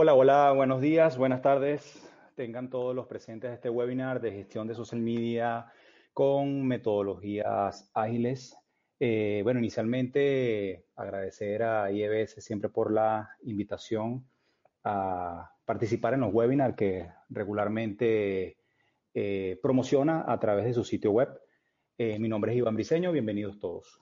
Hola, hola, buenos días, buenas tardes. Tengan todos los presentes de este webinar de gestión de social media con metodologías ágiles. Eh, bueno, inicialmente agradecer a IEBS siempre por la invitación a participar en los webinars que regularmente eh, promociona a través de su sitio web. Eh, mi nombre es Iván Briseño, bienvenidos todos.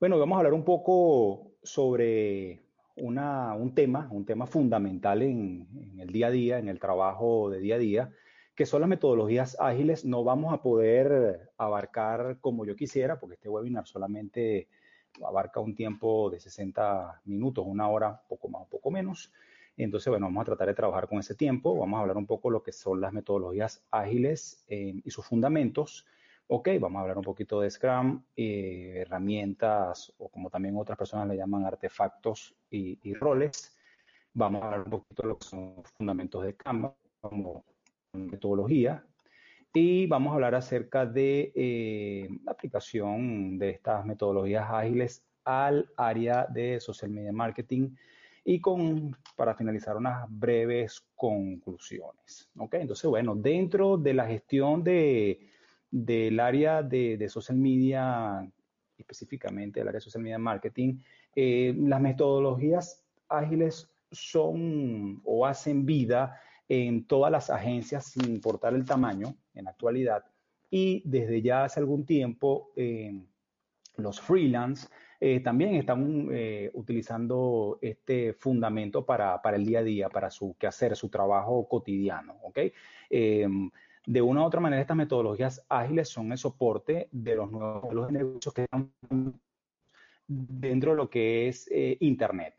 Bueno, vamos a hablar un poco sobre un tema, un tema fundamental en, el día a día, en el trabajo de día a día, que son las metodologías ágiles. No vamos a poder abarcar como yo quisiera, porque este webinar solamente abarca un tiempo de 60 minutos, una hora, poco más o poco menos. Entonces, bueno, vamos a tratar de trabajar con ese tiempo. Vamos a hablar un poco de lo que son las metodologías ágiles eh, y sus fundamentos Ok, vamos a hablar un poquito de Scrum, eh, herramientas o como también otras personas le llaman artefactos y, roles. Vamos a hablar un poquito de lo fundamentos de Canva como metodología. Y vamos a hablar acerca de eh, la aplicación de estas metodologías ágiles al área de social media marketing y con, para finalizar, unas breves conclusiones. ¿ok? Entonces, bueno, dentro de la gestión de del área de, social media, específicamente del área de social media marketing, eh, las metodologías ágiles son o hacen vida en todas las agencias sin importar el tamaño en la actualidad y desde ya hace algún tiempo eh, los freelance eh, también están utilizando este fundamento para, para, el día a día, para su quehacer, su trabajo cotidiano. ¿ok? De una u otra manera, estas metodologías ágiles son el soporte de los nuevos modelos de negocios que están dentro de lo que es eh, Internet.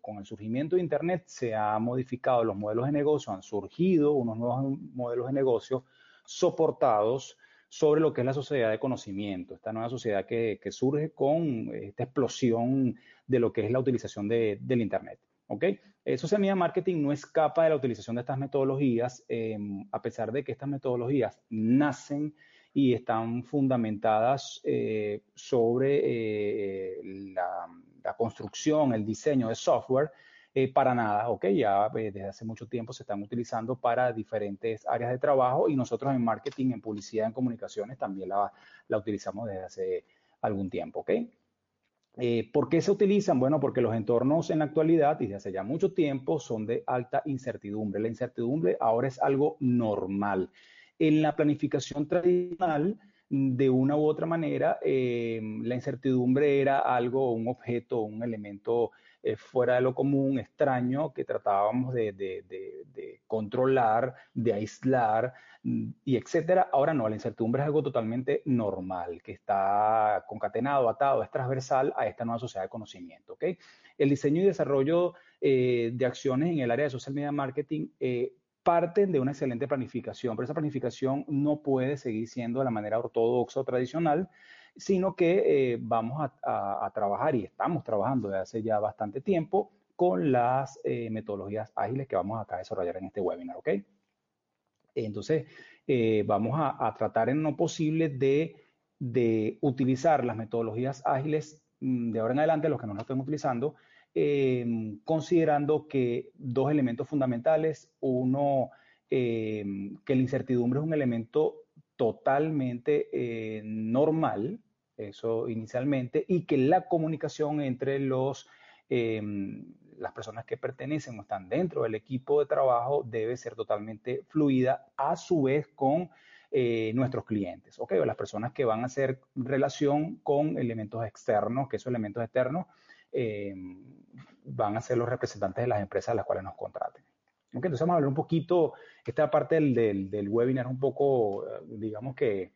con el surgimiento de Internet se han modificado los modelos de negocio, han surgido unos nuevos modelos de negocio soportados sobre lo que es la sociedad de conocimiento, esta nueva sociedad que, surge con esta explosión de lo que es la utilización del Internet. ¿Ok? Eh, social media marketing no escapa de la utilización de estas metodologías, em, a pesar de que estas metodologías nacen y están fundamentadas eh, sobre eh, la, construcción, el diseño de software, para nada, ¿ok? Ya desde hace mucho tiempo se están utilizando para diferentes áreas de trabajo y nosotros en marketing, en publicidad, en comunicaciones también la, la utilizamos desde hace algún tiempo, ¿ok? Eh, ¿Por qué se utilizan? Bueno, porque los entornos en la actualidad y desde hace ya mucho tiempo son de alta incertidumbre. La incertidumbre ahora es algo normal. En la planificación tradicional, de una u otra manera, eh, la incertidumbre era algo, un objeto, un elemento eh, fuera de lo común, extraño, que tratábamos de, controlar, de aislar mm, y etcétera. Ahora no, la incertidumbre es algo totalmente normal, que está concatenado, atado, es transversal a esta nueva sociedad de conocimiento. ¿okay? El diseño y desarrollo eh, de acciones en el área de social media marketing parten de una excelente planificación, pero esa planificación no puede seguir siendo de la manera ortodoxa o tradicional, sino que eh, vamos a, trabajar y estamos trabajando desde hace ya bastante tiempo con las eh, metodologías ágiles que vamos acá a desarrollar en este webinar, ¿ok? Entonces, eh, vamos a, tratar en lo posible de, de utilizar las metodologías ágiles mm, de ahora en adelante, los que no las estén utilizando, eh, considerando que dos elementos fundamentales, uno, eh, que la incertidumbre es un elemento totalmente eh, normal, eso inicialmente, y que la comunicación entre los, las personas que pertenecen o están dentro del equipo de trabajo debe ser totalmente fluida, a su vez con nuestros clientes, ¿ok? O las personas que van a hacer relación con elementos externos, que esos elementos externos eh, van a ser los representantes de las empresas a las cuales nos contraten. Entonces vamos a hablar un poquito, esta parte del, del, webinar es un poco, eh, digamos que,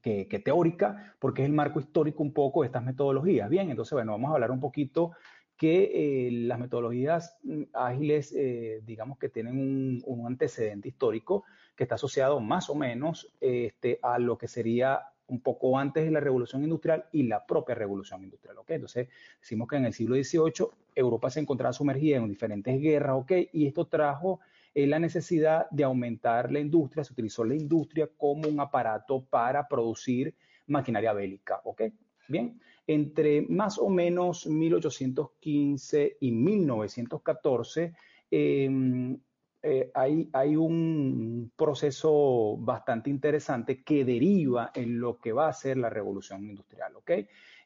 que, teórica, porque es el marco histórico un poco de estas metodologías. Bien, entonces, bueno, vamos a hablar un poquito que eh, las metodologías mm, ágiles, digamos que tienen un, un, antecedente histórico que está asociado más o menos este, a lo que sería un poco antes de la revolución industrial y la propia revolución industrial, ¿ok? Entonces, decimos que en el siglo XVIII Europa se encontraba sumergida en diferentes guerras, ¿ok? Y esto trajo eh, la necesidad de aumentar la industria, se utilizó la industria como un aparato para producir maquinaria bélica, ¿ok? Bien, entre más o menos 1815 y 1914, em, eh, hay, un proceso bastante interesante que deriva en lo que va a ser la revolución industrial, ¿ok?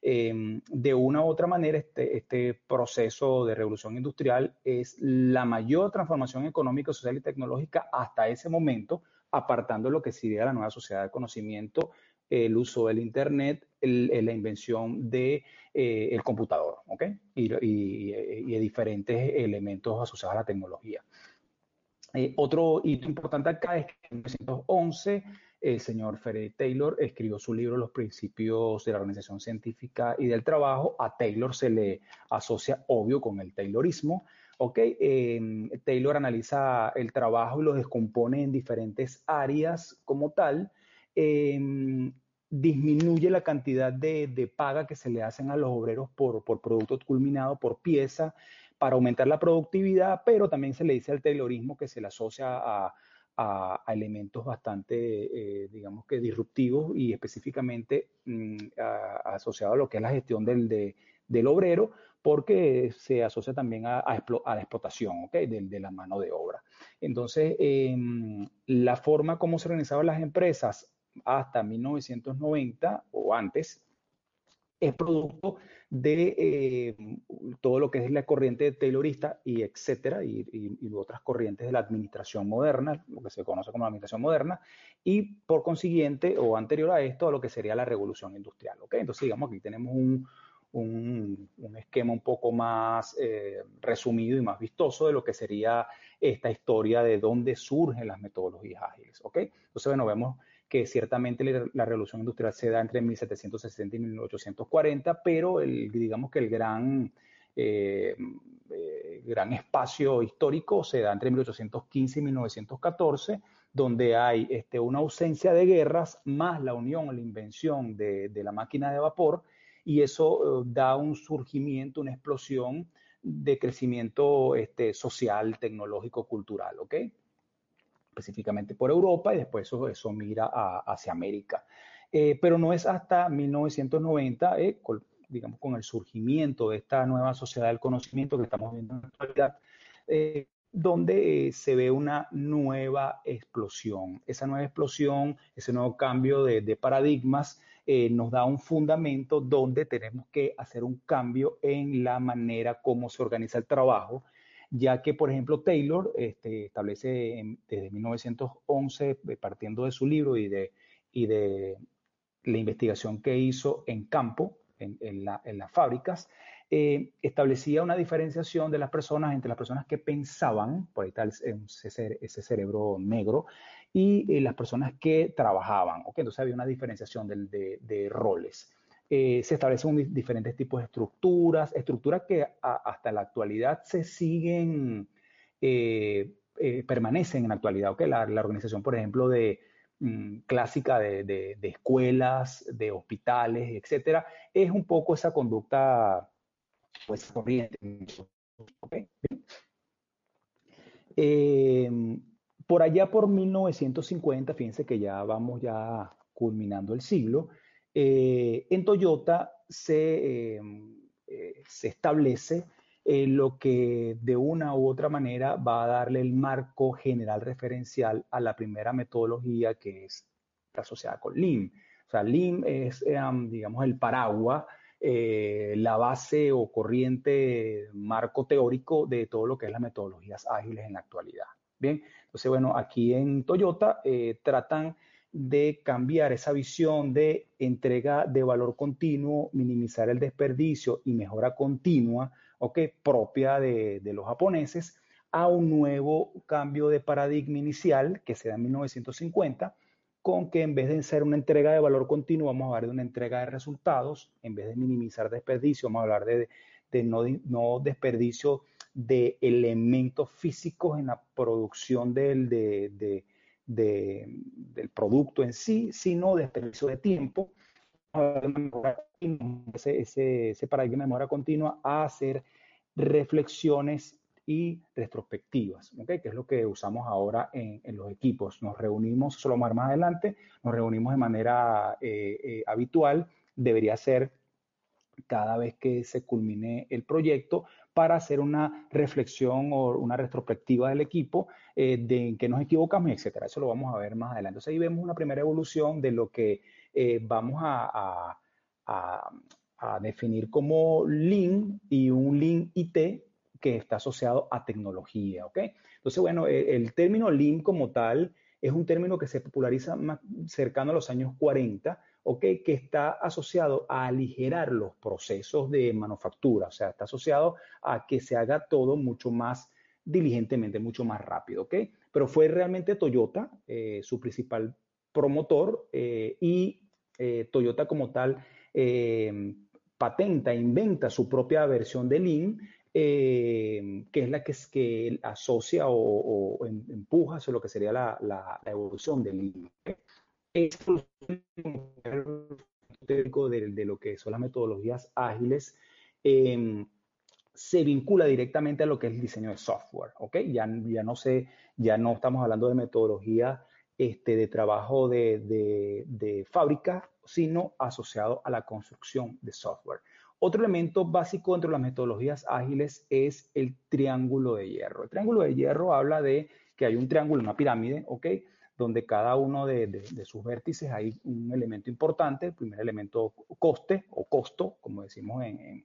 Em, de una u otra manera, este, este, proceso de revolución industrial es la mayor transformación económica, social y tecnológica hasta ese momento, apartando lo que sería la nueva sociedad de conocimiento, el uso del Internet, la invención del de, eh, computador, ¿ok? Y, y, y, diferentes elementos asociados a la tecnología. Eh, otro hito importante acá es que en 1911 el señor Frederick Taylor escribió su libro Los principios de la organización científica y del trabajo. A Taylor se le asocia, obvio, con el Taylorismo. ¿ok? Em, Taylor analiza el trabajo y lo descompone en diferentes áreas como tal. Em, disminuye la cantidad de, paga que se le hacen a los obreros por, por producto culminado, por pieza, para aumentar la productividad, pero también se le dice al Taylorismo que se le asocia a, elementos bastante, eh, digamos que disruptivos y específicamente mm, asociado a lo que es la gestión del, del obrero, porque se asocia también a, la explotación ¿okay? de, la mano de obra. Entonces, em, la forma como se organizaban las empresas hasta 1990 o antes es producto de eh, todo lo que es la corriente taylorista y etcétera, y, otras corrientes de la administración moderna, lo que se conoce como la administración moderna, y por consiguiente, o anterior a esto, a lo que sería la revolución industrial. ¿ok? Entonces, digamos, aquí tenemos un, un, esquema un poco más eh, resumido y más vistoso de lo que sería esta historia de dónde surgen las metodologías ágiles. ¿ok? Entonces, bueno, vemos que ciertamente la revolución industrial se da entre 1760 y 1840, pero digamos que el gran, eh, eh, gran espacio histórico se da entre 1815 y 1914, donde hay este, una ausencia de guerras más la unión la invención de, la máquina de vapor, y eso eh, da un surgimiento, una explosión de crecimiento este, social, tecnológico, cultural, ¿ok? Específicamente por Europa y después eso, eso mira hacia América. Eh, pero no es hasta 1990, eh, digamos, con el surgimiento de esta nueva sociedad del conocimiento que estamos viendo en la actualidad, eh, donde se ve una nueva explosión. Esa nueva explosión, ese nuevo cambio de paradigmas nos da un fundamento donde tenemos que hacer un cambio en la manera como se organiza el trabajo ya que, por ejemplo, Taylor este, establece desde 1911, eh, partiendo de su libro y de, y de la investigación que hizo en campo, en, las fábricas, eh, establecía una diferenciación de las personas entre las personas que pensaban, por ahí está ese, cerebro negro, y eh, las personas que trabajaban. ¿okay? Entonces había una diferenciación de, de roles. Eh, se establecen diferentes tipos de estructuras, estructuras que hasta la actualidad se siguen, eh, eh, permanecen en la actualidad. La, organización, por ejemplo, de mm, clásica de, escuelas, de hospitales, etcétera, es un poco esa conducta pues corriente. por allá por 1950, fíjense que ya vamos ya culminando el siglo, eh, en Toyota se, eh, eh, se establece lo que de una u otra manera va a darle el marco general referencial a la primera metodología que es asociada con Lean. O sea, Lean es, digamos, el paraguas, la base o corriente, marco teórico de todo lo que es las metodologías ágiles en la actualidad. Bien, entonces, bueno, aquí en Toyota tratan de cambiar esa visión de entrega de valor continuo, minimizar el desperdicio y mejora continua, okay, propia de, los japoneses, a un nuevo cambio de paradigma inicial que se da en 1950, con que en vez de ser una entrega de valor continuo, vamos a hablar de una entrega de resultados, en vez de minimizar desperdicio, vamos a hablar de, no, desperdicio de elementos físicos en la producción del, de, del producto en sí, sino de desperdicio de tiempo. Ese, ese, paradigma de mejora continua a hacer reflexiones y retrospectivas, ¿okay? que es lo que usamos ahora en, los equipos. Nos reunimos, solo más adelante, nos reunimos de manera eh, eh, habitual, debería ser cada vez que se culmine el proyecto para hacer una reflexión o una retrospectiva del equipo eh, de en qué nos equivocamos, etcétera. Eso lo vamos a ver más adelante. Entonces ahí vemos una primera evolución de lo que eh, vamos a, definir como Lean y un Lean IT que está asociado a tecnología, ¿ok? Entonces, bueno, el, el término Lean como tal es un término que se populariza más cercano a los años 40 que está asociado a aligerar los procesos de manufactura, o sea, está asociado a que se haga todo mucho más diligentemente, mucho más rápido, ¿ok? Pero fue realmente Toyota eh, su principal promotor eh, y eh, Toyota como tal patenta, inventa su propia versión de Lean, que es la que, es, que asocia o, empuja hacia lo que sería la, evolución de Lean de, de lo que son las metodologías ágiles em, se vincula directamente a lo que es el diseño de software, ¿ok? Ya, no sé, ya no estamos hablando de metodología este, de trabajo de fábrica, sino asociado a la construcción de software. Otro elemento básico dentro de las metodologías ágiles es el triángulo de hierro. El triángulo de hierro habla de que hay un triángulo, una pirámide, ¿ok? Donde cada uno de, sus vértices hay un elemento importante. El primer elemento, coste o costo, como decimos en,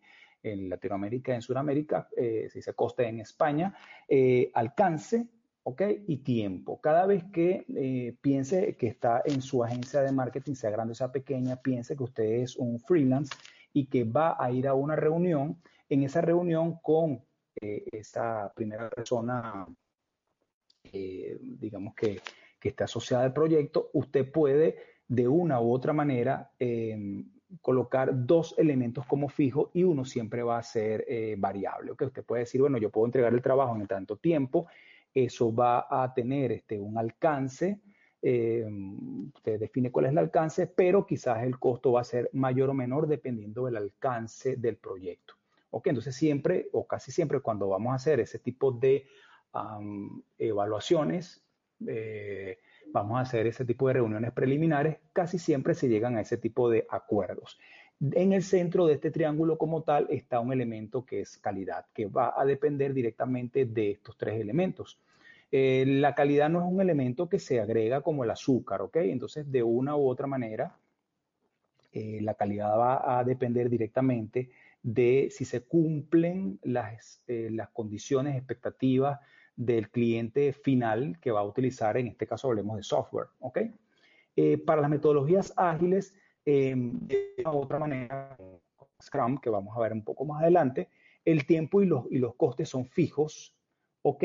Latinoamérica y en Sudamérica, eh, se dice coste en España, eh, alcance, ¿ok? Y tiempo. Cada vez que eh, piense que está en su agencia de marketing, sea grande o pequeña, piense que usted es un freelance y que va a ir a una reunión, en esa reunión con esa primera persona, digamos que que está asociada al proyecto, usted puede de una u otra manera em, colocar dos elementos como fijo y uno siempre va a ser eh, variable. ¿okay? Usted puede decir, bueno, yo puedo entregar el trabajo en tanto tiempo, eso va a tener este, un alcance, em, usted define cuál es el alcance, pero quizás el costo va a ser mayor o menor dependiendo del alcance del proyecto. ¿ok? Entonces siempre o casi siempre cuando vamos a hacer ese tipo de evaluaciones, eh, vamos a hacer ese tipo de reuniones preliminares, casi siempre se llegan a ese tipo de acuerdos. En el centro de este triángulo como tal está un elemento que es calidad, que va a depender directamente de estos tres elementos. Eh, la calidad no es un elemento que se agrega como el azúcar, ¿ok? Entonces, de una u otra manera, eh, la calidad va a depender directamente de si se cumplen las, las condiciones expectativas del cliente final que va a utilizar, en este caso hablemos de software, ¿ok? Eh, para las metodologías ágiles, em, de otra manera, Scrum, que vamos a ver un poco más adelante, el tiempo y los, y los costes son fijos, ¿ok?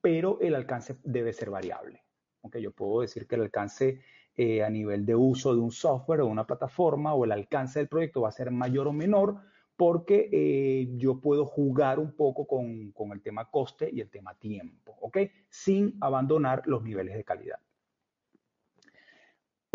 Pero el alcance debe ser variable, ¿ok? Yo puedo decir que el alcance eh, a nivel de uso de un software o una plataforma o el alcance del proyecto va a ser mayor o menor porque eh, yo puedo jugar un poco con, con, el tema coste y el tema tiempo, ¿ok? Sin abandonar los niveles de calidad.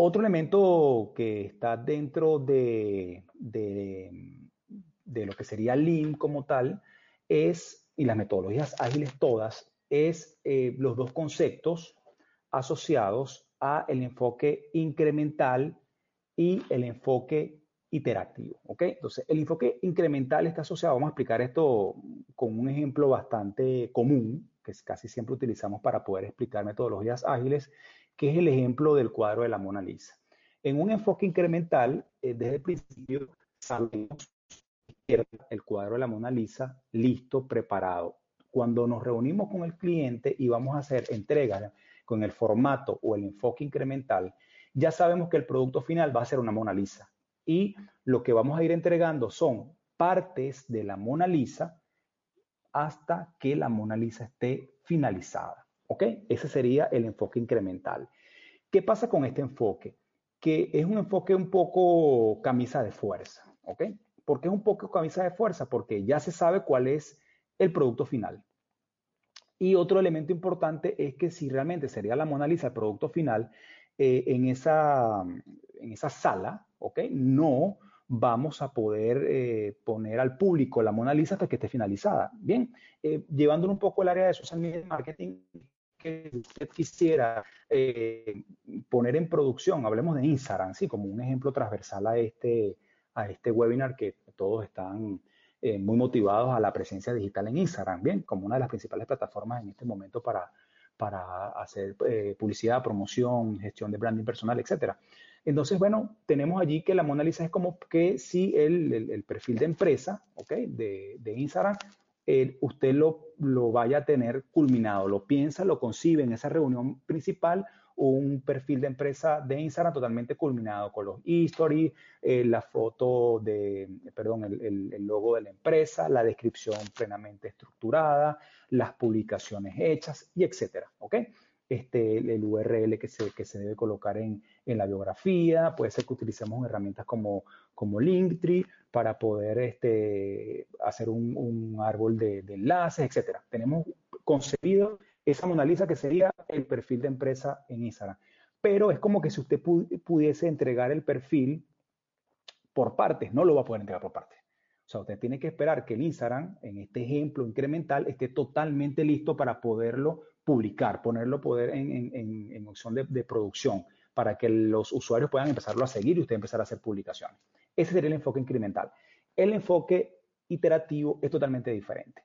Otro elemento que está dentro de, de, lo que sería Lean como tal es, y las metodologías ágiles todas, es eh, los dos conceptos asociados a el enfoque incremental y el enfoque iterativo, ¿ok? Entonces, el enfoque incremental está asociado, vamos a explicar esto con un ejemplo bastante común, que casi siempre utilizamos para poder explicar metodologías ágiles, que es el ejemplo del cuadro de la Mona Lisa. En un enfoque incremental, eh, desde el principio sabemos el cuadro de la Mona Lisa listo, preparado. Cuando nos reunimos con el cliente y vamos a hacer entregas con el formato o el enfoque incremental, ya sabemos que el producto final va a ser una Mona Lisa y lo que vamos a ir entregando son partes de la Mona Lisa hasta que la Mona Lisa esté finalizada. ¿Ok? Ese sería el enfoque incremental. ¿Qué pasa con este enfoque? Que es un enfoque un poco camisa de fuerza. ¿Ok? ¿Por qué es un poco camisa de fuerza? Porque ya se sabe cuál es el producto final. Y otro elemento importante es que si realmente sería la Mona Lisa el producto final, eh, en, esa, en esa sala, ¿ok? No vamos a poder eh, poner al público la Mona Lisa hasta que esté finalizada. Bien, eh, llevándolo un poco al área de social media marketing, que usted quisiera eh, poner en producción, hablemos de Instagram, sí, como un ejemplo transversal a este, a este webinar que todos están eh, muy motivados a la presencia digital en Instagram, bien, como una de las principales plataformas en este momento para, para hacer eh, publicidad, promoción, gestión de branding personal, etcétera. Entonces, bueno, tenemos allí que la Mona Lisa es como que si el, perfil de empresa, ¿ok? De, de Instagram, usted lo, lo vaya a tener culminado, lo piensa, lo concibe en esa reunión principal un perfil de empresa de Instagram totalmente culminado con los stories, eh, la foto de, perdón, el, el, logo de la empresa, la descripción plenamente estructurada, las publicaciones hechas y etcétera, ¿ok? Este, el URL que se, que se debe colocar en, en, la biografía, puede ser que utilicemos herramientas como, como Linktree para poder este, hacer un, un árbol de, de enlaces, etcétera. Tenemos concebido esa Mona Lisa que sería el perfil de empresa en Instagram. Pero es como que si usted pudiese entregar el perfil por partes, no lo va a poder entregar por partes. O sea, usted tiene que esperar que el Instagram, en este ejemplo incremental, esté totalmente listo para poderlo publicar, ponerlo poder en, opción de, producción, para que los usuarios puedan empezarlo a seguir y usted empezar a hacer publicaciones. Ese sería el enfoque incremental. El enfoque iterativo es totalmente diferente.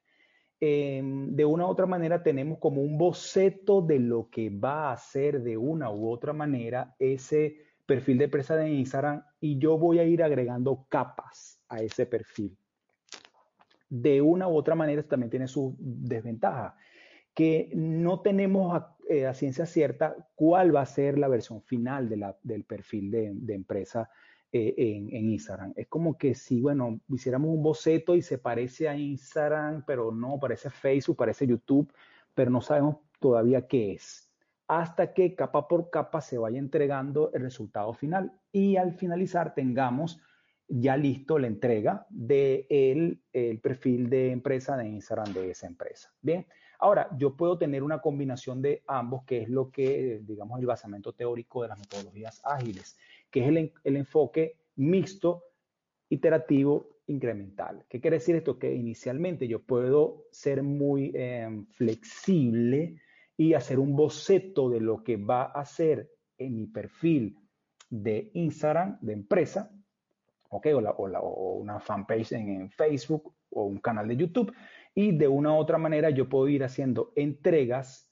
Em, de una u otra manera tenemos como un boceto de lo que va a ser de una u otra manera ese perfil de empresa de Instagram y yo voy a ir agregando capas a ese perfil. De una u otra manera también tiene su desventaja, que no tenemos a, eh, ciencia cierta cuál va a ser la versión final del perfil de, de empresa eh, en, Instagram. Es como que si, bueno, hiciéramos un boceto y se parece a Instagram, pero no, parece Facebook, parece YouTube, pero no sabemos todavía qué es. Hasta que capa por capa se vaya entregando el resultado final y al finalizar tengamos ya listo la entrega del de el perfil de empresa de Instagram de esa empresa. Bien, ahora yo puedo tener una combinación de ambos, que es lo que, digamos, el basamento teórico de las metodologías ágiles que es el, enfoque mixto, iterativo, incremental. ¿Qué quiere decir esto? Que inicialmente yo puedo ser muy em, flexible y hacer un boceto de lo que va a hacer en mi perfil de Instagram, de empresa, ¿ok? O, una fanpage en, Facebook o un canal de YouTube. Y de una u otra manera yo puedo ir haciendo entregas,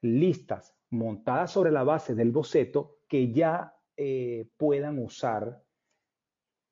listas, montadas sobre la base del boceto que ya eh, puedan usar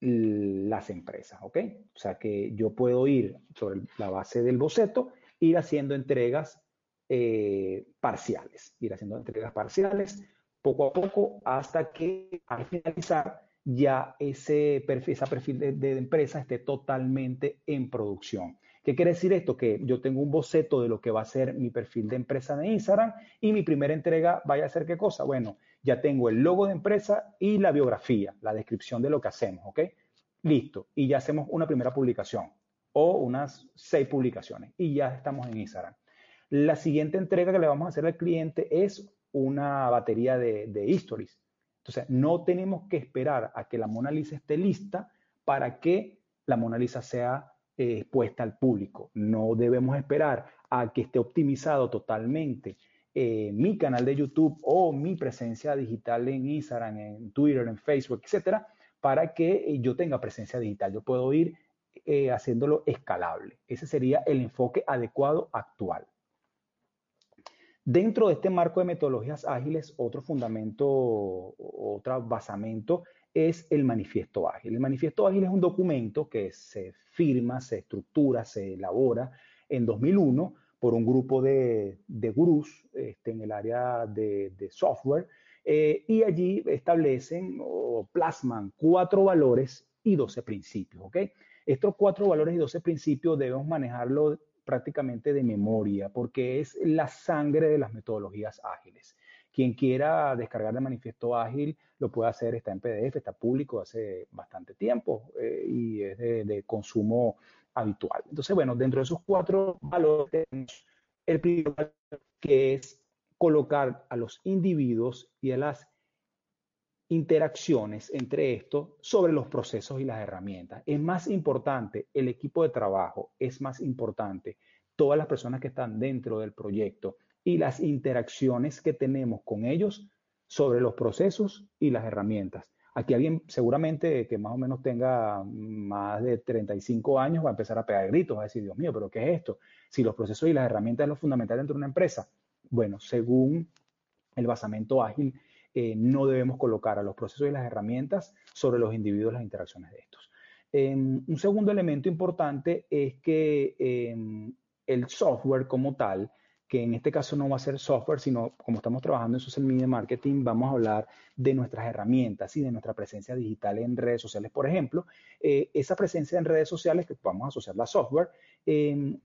las empresas, ¿ok? O sea que yo puedo ir sobre la base del boceto, ir haciendo entregas eh, parciales, ir haciendo entregas parciales poco a poco hasta que al finalizar ya ese perfil, esa perfil de, de empresa esté totalmente en producción. ¿Qué quiere decir esto? Que yo tengo un boceto de lo que va a ser mi perfil de empresa de Instagram y mi primera entrega vaya a ser qué cosa? Bueno, ya tengo el logo de empresa y la biografía, la descripción de lo que hacemos, ¿ok? Listo. Y ya hacemos una primera publicación o unas seis publicaciones y ya estamos en Instagram. La siguiente entrega que le vamos a hacer al cliente es una batería de, de stories. Entonces, no tenemos que esperar a que la Mona Lisa esté lista para que la Mona Lisa sea expuesta al público. No debemos esperar a que esté optimizado totalmente eh, mi canal de YouTube o mi presencia digital en Instagram, en Twitter, en Facebook, etcétera, para que eh, yo tenga presencia digital. Yo puedo ir eh, haciéndolo escalable. Ese sería el enfoque adecuado actual. Dentro de este marco de metodologías ágiles, otro fundamento, otro basamento es el manifiesto ágil. El manifiesto ágil es un documento que se firma, se estructura, se elabora en 2001 por un grupo de, de gurús este, en el área de, software eh, y allí establecen o plasman cuatro valores y 12 principios. Estos cuatro valores y 12 principios debemos manejarlo prácticamente de memoria porque es la sangre de las metodologías ágiles. Quien quiera descargar el manifiesto ágil lo puede hacer, está en PDF, está público hace bastante tiempo eh, y es de, consumo habitual. Entonces, bueno, dentro de esos cuatro valores el primero que es colocar a los individuos y a las interacciones entre estos sobre los procesos y las herramientas. Es más importante el equipo de trabajo, es más importante todas las personas que están dentro del proyecto y las interacciones que tenemos con ellos sobre los procesos y las herramientas. Aquí alguien seguramente que más o menos tenga más de 35 años va a empezar a pegar gritos, va a decir, Dios mío, pero ¿qué es esto? Si los procesos y las herramientas es lo fundamental dentro de una empresa. Bueno, según el basamento ágil, eh, no debemos colocar a los procesos y las herramientas sobre los individuos las interacciones de estos. Em, un segundo elemento importante es que em, el software como tal, que en este caso no va a ser software, sino como estamos trabajando en social media marketing, vamos a hablar de nuestras herramientas y de nuestra presencia digital en redes sociales. Por ejemplo, eh, esa presencia en redes sociales, que vamos a asociar a software, em,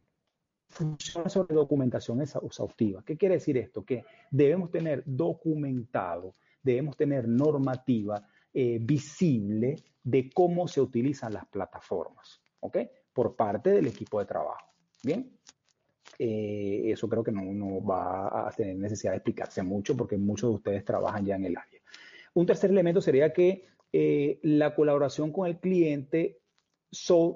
funciona sobre documentación exhaustiva. ¿Qué quiere decir esto? Que debemos tener documentado, debemos tener normativa eh, visible de cómo se utilizan las plataformas, ¿ok? Por parte del equipo de trabajo. Bien, eh, eso creo que no, va a tener necesidad de explicarse mucho porque muchos de ustedes trabajan ya en el área. Un tercer elemento sería que eh, la colaboración con el cliente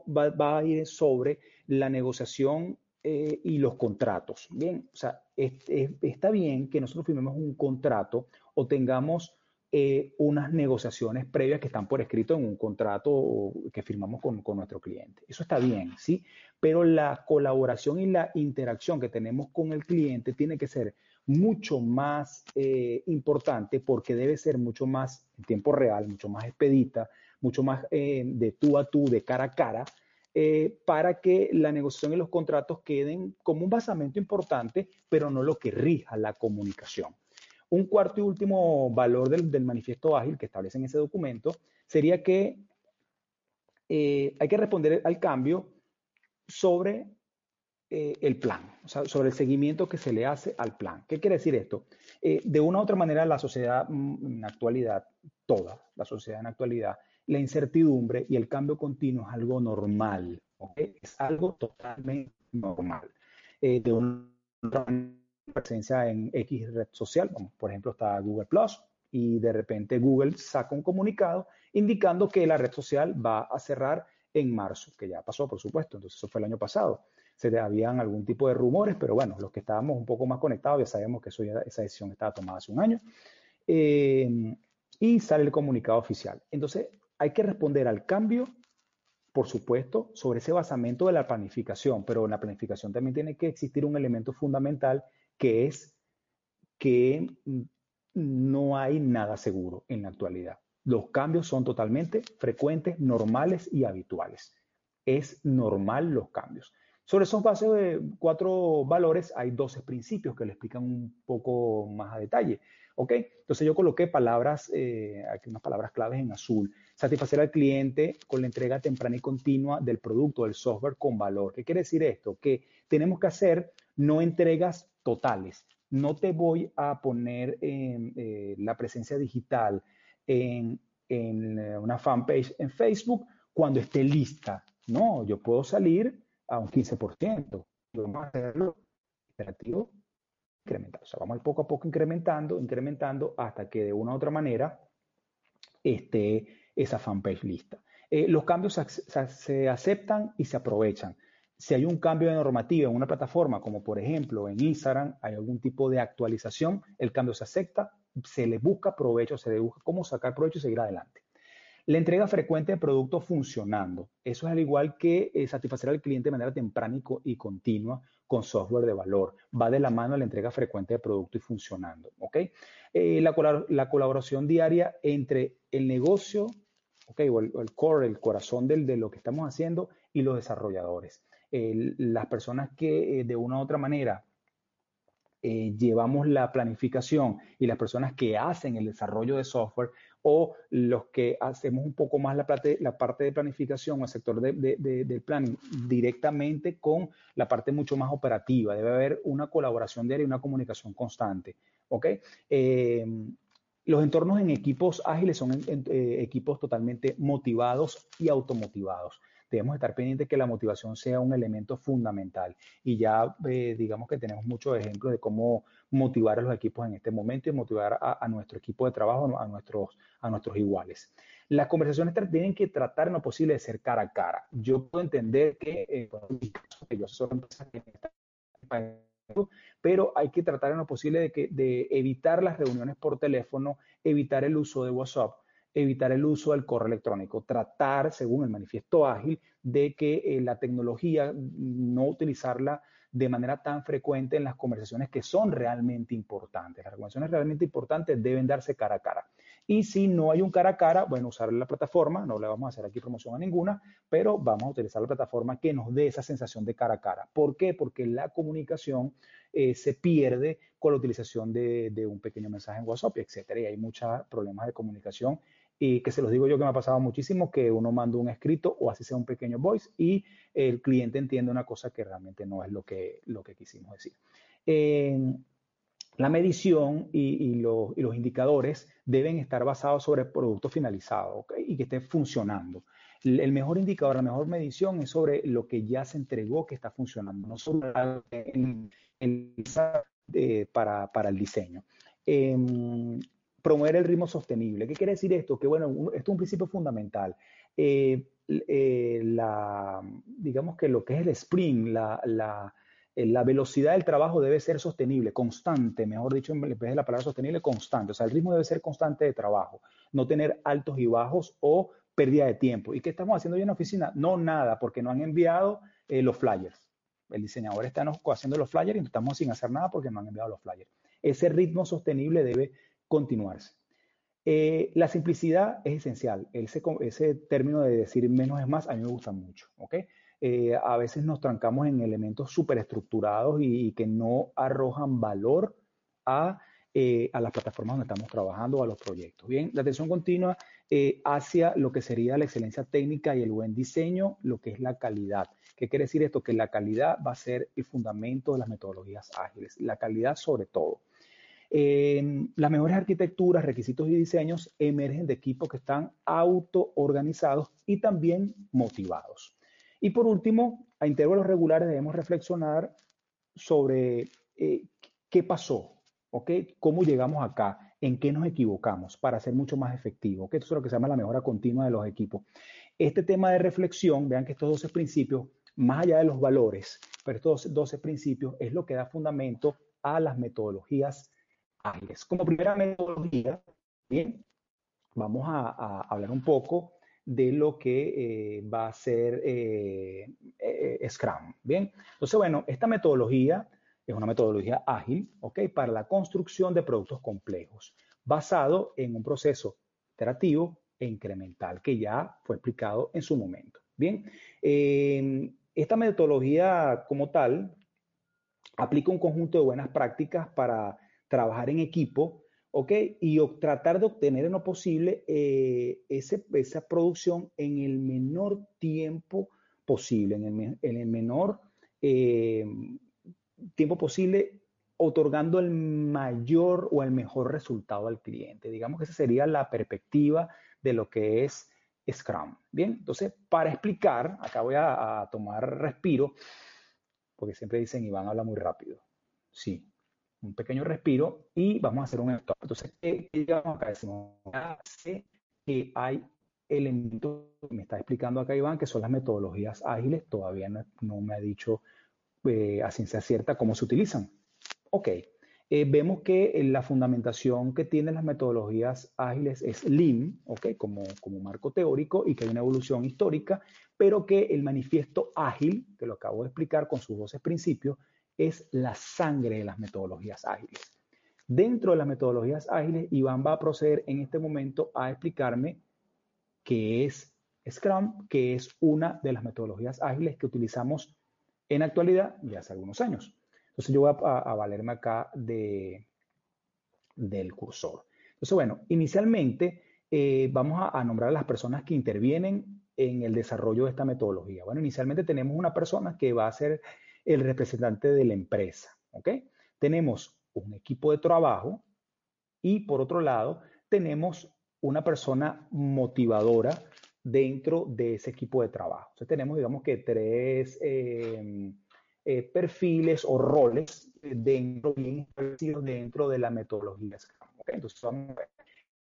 va, a ir sobre la negociación eh, y los contratos. Bien, o sea, está bien que nosotros firmemos un contrato o tengamos eh, unas negociaciones previas que están por escrito en un contrato que firmamos con, nuestro cliente. Eso está bien, ¿sí? Pero la colaboración y la interacción que tenemos con el cliente tiene que ser mucho más eh, importante porque debe ser mucho más en tiempo real, mucho más expedita, mucho más de tú a tú, de cara a cara, eh, para que la negociación y los contratos queden como un basamento importante, pero no lo que rija la comunicación. Un cuarto y último valor del, manifiesto ágil que establece en ese documento sería que eh, hay que responder al cambio sobre eh, el plan, o sea, sobre el seguimiento que se le hace al plan. ¿Qué quiere decir esto? de una u otra manera, la sociedad en actualidad, toda la sociedad en actualidad, la incertidumbre y el cambio continuo es algo normal, Es algo totalmente normal. Eh, de una presencia en X red social, como por ejemplo está Google Plus, y de repente Google saca un comunicado indicando que la red social va a cerrar en marzo, que ya pasó, por supuesto, entonces eso fue el año pasado. Se habían algún tipo de rumores, pero bueno, los que estábamos un poco más conectados ya sabemos que eso esa decisión estaba tomada hace un año. Eh, y sale el comunicado oficial. Entonces, hay que responder al cambio, por supuesto, sobre ese basamento de la planificación, pero en la planificación también tiene que existir un elemento fundamental que es que no hay nada seguro en la actualidad. Los cambios son totalmente frecuentes, normales y habituales. Es normal los cambios. Sobre esos bases de cuatro valores hay 12 principios que le explican un poco más a detalle. ¿Ok? Entonces yo coloqué palabras, eh, aquí unas palabras claves en azul. Satisfacer al cliente con la entrega temprana y continua del producto, del software con valor. ¿Qué quiere decir esto? Que tenemos que hacer no entregas totales. No te voy a poner eh, la presencia digital en, eh, una fanpage en Facebook cuando esté lista. No, yo puedo salir a un 15%. Vamos a hacerlo iterativo. O sea, vamos poco a poco incrementando, incrementando hasta que de una u otra manera esté esa fanpage lista. Eh, los cambios se, aceptan y se aprovechan. Si hay un cambio de normativa en una plataforma, como por ejemplo en Instagram, hay algún tipo de actualización, el cambio se acepta, se le busca provecho, se le busca cómo sacar provecho y seguir adelante. La entrega frecuente de productos funcionando. Eso es al igual que eh, satisfacer al cliente de manera temprana y, continua con software de valor. Va de la mano la entrega frecuente de producto y funcionando. ¿ok? Eh, la, colaboración diaria entre el negocio, ¿ok? o, el, core, el corazón de lo que estamos haciendo y los desarrolladores. Las personas que eh, de una u otra manera llevamos la planificación y las personas que hacen el desarrollo de software o los que hacemos un poco más la parte, de planificación o el sector de, del planning directamente con la parte mucho más operativa. Debe haber una colaboración diaria y una comunicación constante. ¿ok? Em, los entornos en equipos ágiles son eh, equipos totalmente motivados y automotivados debemos estar pendientes que la motivación sea un elemento fundamental. Y ya eh, digamos que tenemos muchos ejemplos de cómo motivar a los equipos en este momento y motivar a, nuestro equipo de trabajo, a nuestros, a nuestros iguales. Las conversaciones tienen que tratar en lo posible de ser cara a cara. Yo puedo entender que, eh, yo asesoro empresas pero hay que tratar en lo posible de, que, de evitar las reuniones por teléfono, evitar el uso de WhatsApp, evitar el uso del correo electrónico, tratar, según el manifiesto ágil, de que eh, la tecnología no utilizarla de manera tan frecuente en las conversaciones que son realmente importantes. Las conversaciones realmente importantes deben darse cara a cara. Y si no hay un cara a cara, bueno, usar la plataforma, no le vamos a hacer aquí promoción a ninguna, pero vamos a utilizar la plataforma que nos dé esa sensación de cara a cara. ¿Por qué? Porque la comunicación eh, se pierde con la utilización de, de, un pequeño mensaje en WhatsApp, etcétera. Y hay muchos problemas de comunicación y que se los digo yo que me ha pasado muchísimo, que uno manda un escrito o así sea un pequeño voice y el cliente entiende una cosa que realmente no es lo que, lo que quisimos decir. la medición y, los, indicadores deben estar basados sobre el producto finalizado y que esté funcionando. El, mejor indicador, la mejor medición es sobre lo que ya se entregó que está funcionando, no sobre eh, para, para, el diseño. Em, promover el ritmo sostenible. ¿Qué quiere decir esto? Que bueno, esto es un principio fundamental. Eh, eh, la, digamos que lo que es el sprint, la, la, eh, la, velocidad del trabajo debe ser sostenible, constante, mejor dicho, en vez de la palabra sostenible, constante. O sea, el ritmo debe ser constante de trabajo, no tener altos y bajos o pérdida de tiempo. ¿Y qué estamos haciendo hoy en la oficina? No nada, porque no han enviado los flyers. El diseñador está haciendo los flyers y estamos sin hacer nada porque no han enviado los flyers. Ese ritmo sostenible debe continuarse. Eh, la simplicidad es esencial. Ese, término de decir menos es más, a mí me gusta mucho. Eh, a veces nos trancamos en elementos súper estructurados y, que no arrojan valor a, eh, a, las plataformas donde estamos trabajando o a los proyectos. Bien, la atención continua hacia lo que sería la excelencia técnica y el buen diseño, lo que es la calidad. ¿Qué quiere decir esto? Que la calidad va a ser el fundamento de las metodologías ágiles. La calidad sobre todo las mejores arquitecturas, requisitos y diseños emergen de equipos que están auto-organizados y también motivados. Y por último, a intervalos regulares debemos reflexionar sobre eh, qué pasó, ¿ok? ¿Cómo llegamos acá? ¿En qué nos equivocamos para ser mucho más efectivos? es lo que se llama la mejora continua de los equipos. Este tema de reflexión, vean que estos 12 principios, más allá de los valores, pero estos 12 principios es lo que da fundamento a las metodologías como primera metodología, bien, vamos a, hablar un poco de lo que eh, va a ser eh, eh, Scrum. Bien, entonces, bueno, esta metodología es una metodología ágil, ¿ok? Para la construcción de productos complejos, basado en un proceso iterativo e incremental que ya fue explicado en su momento. Bien, esta metodología como tal aplica un conjunto de buenas prácticas para trabajar en equipo, ¿ok? Y tratar de obtener en lo posible eh, esa producción en el menor tiempo posible, en el, menor eh, tiempo posible, otorgando el mayor o el mejor resultado al cliente. Digamos que esa sería la perspectiva de lo que es Scrum. Bien, entonces, para explicar, acá voy a, a tomar respiro, porque siempre dicen, Iván habla muy rápido. Sí, un pequeño respiro y vamos a hacer un stop. Entonces, ¿qué digamos acá? Decimos, que hay elementos que me está explicando acá Iván, que son las metodologías ágiles. Todavía no, me ha dicho eh, a ciencia cierta cómo se utilizan. Ok. Eh, vemos que la fundamentación que tienen las metodologías ágiles es Lean, ¿ok? Como, como marco teórico y que hay una evolución histórica, pero que el manifiesto ágil, que lo acabo de explicar con sus 12 principios, es la sangre de las metodologías ágiles. Dentro de las metodologías ágiles, Iván va a proceder en este momento a explicarme qué es Scrum, que es una de las metodologías ágiles que utilizamos en actualidad y hace algunos años. Entonces yo voy a, valerme acá de, del cursor. Entonces, bueno, inicialmente eh, vamos a, a nombrar a las personas que intervienen en el desarrollo de esta metodología. Bueno, inicialmente tenemos una persona que va a ser el representante de la empresa. ¿Ok? Tenemos un equipo de trabajo y por otro lado tenemos una persona motivadora dentro de ese equipo de trabajo. Entonces tenemos, digamos que tres em, eh, perfiles o roles dentro, dentro de la metodología. ¿okay? Entonces vamos a ver.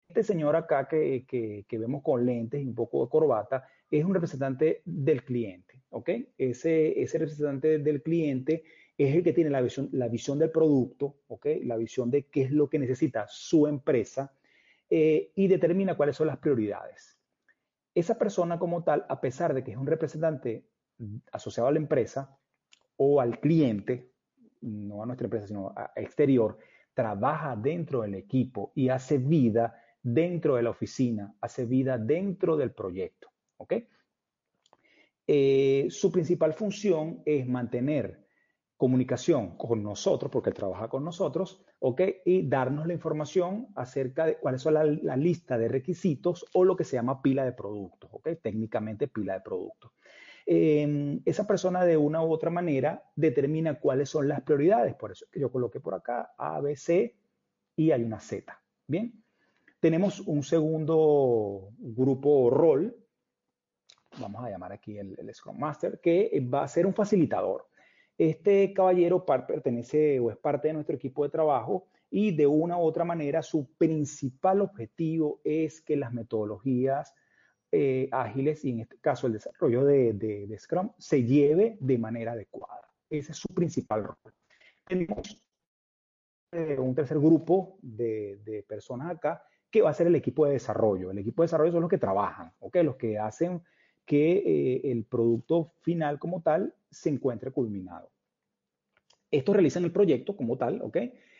Este señor acá que, que, vemos con lentes y un poco de corbata es un representante del cliente, ¿ok? Ese, ese representante del cliente es el que tiene la visión, la visión del producto, ¿ok? La visión de qué es lo que necesita su empresa eh, y determina cuáles son las prioridades. Esa persona como tal, a pesar de que es un representante asociado a la empresa o al cliente, no a nuestra empresa, sino a exterior, trabaja dentro del equipo y hace vida dentro de la oficina, hace vida dentro del proyecto. ¿Ok? Eh, su principal función es mantener comunicación con nosotros, porque él trabaja con nosotros, ¿ok? Y darnos la información acerca de cuáles son la, lista de requisitos o lo que se llama pila de productos, ¿ok? Técnicamente pila de productos. Em, esa persona de una u otra manera determina cuáles son las prioridades, por eso yo coloqué por acá A, B, C y hay una Z, ¿bien? Tenemos un segundo grupo rol, vamos a llamar aquí el, Scrum Master, que va a ser un facilitador. Este caballero pertenece o es parte de nuestro equipo de trabajo y de una u otra manera su principal objetivo es que las metodologías eh, ágiles y en este caso el desarrollo de, Scrum se lleve de manera adecuada. Ese es su principal rol. Tenemos eh, un tercer grupo de, de personas acá que va a ser el equipo de desarrollo. El equipo de desarrollo son los que trabajan, ¿ok? Los que hacen que eh, el producto final como tal se encuentre culminado. Estos realizan el proyecto como tal, ¿ok?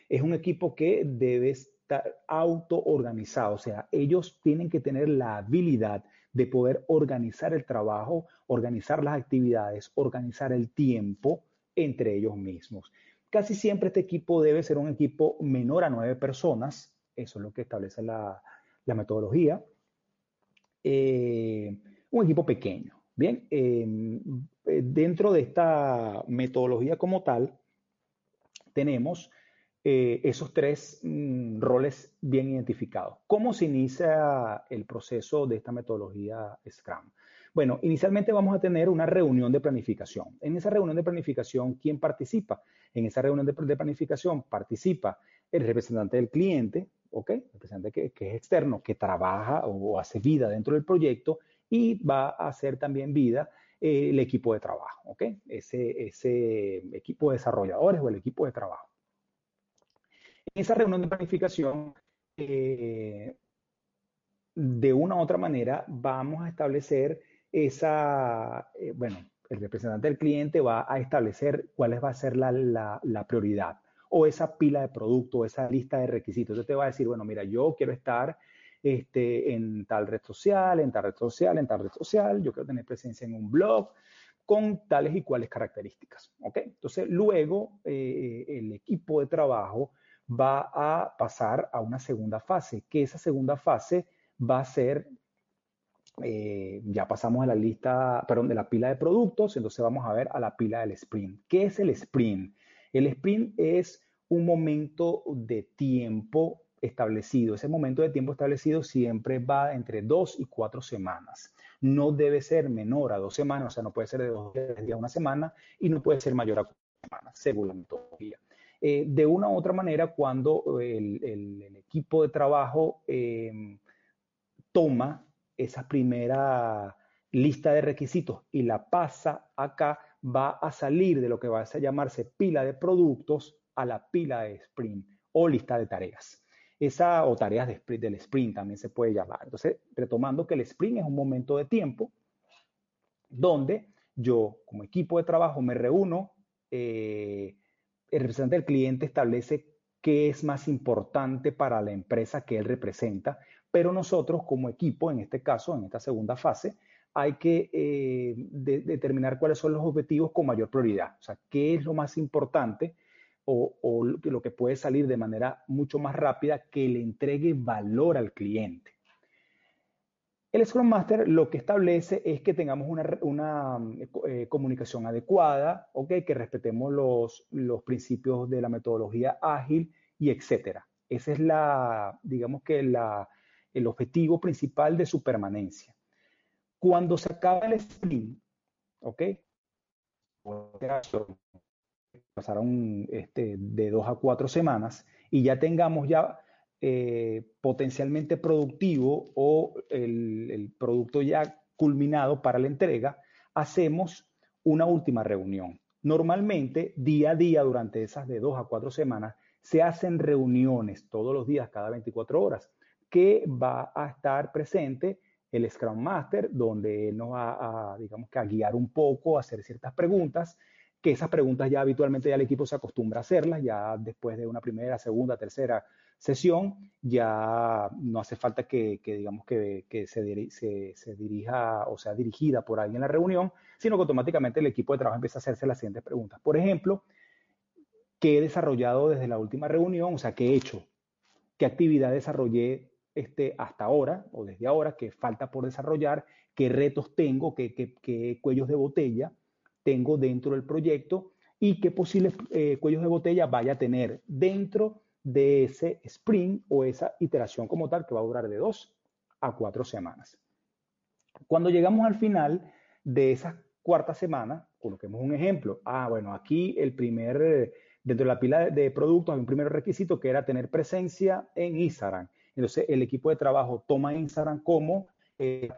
Es un equipo que debe estar auto-organizado, o sea, ellos tienen que tener la habilidad de poder organizar el trabajo, organizar las actividades, organizar el tiempo entre ellos mismos. Casi siempre este equipo debe ser un equipo menor a nueve personas, eso es lo que establece la, metodología. Eh, un equipo pequeño. Bien, em, eh, dentro de esta metodología como tal, tenemos eh, esos tres mm, roles bien identificados. ¿Cómo se inicia el proceso de esta metodología Scrum? Bueno, inicialmente vamos a tener una reunión de planificación. En esa reunión de planificación, ¿quién participa? En esa reunión de planificación participa el representante del cliente, ¿ok? Representante que, que, es externo, que trabaja o hace vida dentro del proyecto y va a hacer también vida eh, el equipo de trabajo, ¿ok? Ese, ese equipo de desarrolladores o el equipo de trabajo. En esa reunión de planificación, eh, de una u otra manera, vamos a establecer esa, eh, bueno, el representante del cliente va a establecer cuál va a ser la, la, prioridad o esa pila de producto, esa lista de requisitos. Entonces te va a decir, bueno, mira, yo quiero estar este, en tal red social, en tal red social, en tal red social, yo quiero tener presencia en un blog con tales y cuales características. ¿ok? Entonces, luego eh, el equipo de trabajo va a pasar a una segunda fase, que esa segunda fase va a ser, eh, ya pasamos a la lista, perdón, de la pila de productos, entonces vamos a ver a la pila del sprint. ¿Qué es el sprint? El sprint es un momento de tiempo establecido. Ese momento de tiempo establecido siempre va entre dos y cuatro semanas. No debe ser menor a dos semanas, o sea, no puede ser de dos días a una semana y no puede ser mayor a cuatro semanas, según la metodología. Eh, de una u otra manera, cuando el, equipo de trabajo em, toma esa primera lista de requisitos y la pasa acá, va a salir de lo que va a llamarse pila de productos a la pila de sprint o lista de tareas. Esa, o tareas del sprint también se puede llamar. Entonces, retomando que el sprint es un momento de tiempo donde yo, como equipo de trabajo, me reúno, eh, el representante del cliente establece qué es más importante para la empresa que él representa, pero nosotros como equipo, en este caso, en esta segunda fase, hay que eh, determinar cuáles son los objetivos con mayor prioridad. O sea, qué es lo más importante o, lo que puede salir de manera mucho más rápida que le entregue valor al cliente. El Scrum Master lo que establece es que tengamos una, eh, comunicación adecuada, que respetemos los, los, principios de la metodología ágil y etcétera. Ese es la, digamos que la, el objetivo principal de su permanencia. Cuando se acaba el sprint, ¿ok? Pasaron este, de dos a cuatro semanas y ya tengamos ya eh, potencialmente productivo o el, producto ya culminado para la entrega, hacemos una última reunión. Normalmente, día a día, durante esas de dos a cuatro semanas, se hacen reuniones todos los días, cada 24 horas, que va a estar presente el Scrum Master, donde él nos va a, digamos que a guiar un poco, a hacer ciertas preguntas, que esas preguntas ya habitualmente ya el equipo se acostumbra a hacerlas, ya después de una primera, segunda, tercera sesión, ya no hace falta que, digamos que, se, se, dirija o sea dirigida por alguien en la reunión, sino que automáticamente el equipo de trabajo empieza a hacerse las siguientes preguntas. Por ejemplo, ¿qué he desarrollado desde la última reunión? O sea, ¿qué he hecho? ¿Qué actividad desarrollé este, hasta ahora o desde ahora? ¿Qué falta por desarrollar? ¿Qué retos tengo? ¿Qué, qué, cuellos de botella tengo dentro del proyecto? ¿Y qué posibles eh, cuellos de botella vaya a tener dentro de ese sprint o esa iteración como tal que va a durar de dos a cuatro semanas. Cuando llegamos al final de esa cuarta semana, coloquemos un ejemplo. Ah, bueno, aquí el primer, dentro de la pila de productos hay un primer requisito que era tener presencia en Instagram. Entonces, el equipo de trabajo toma Instagram como eh,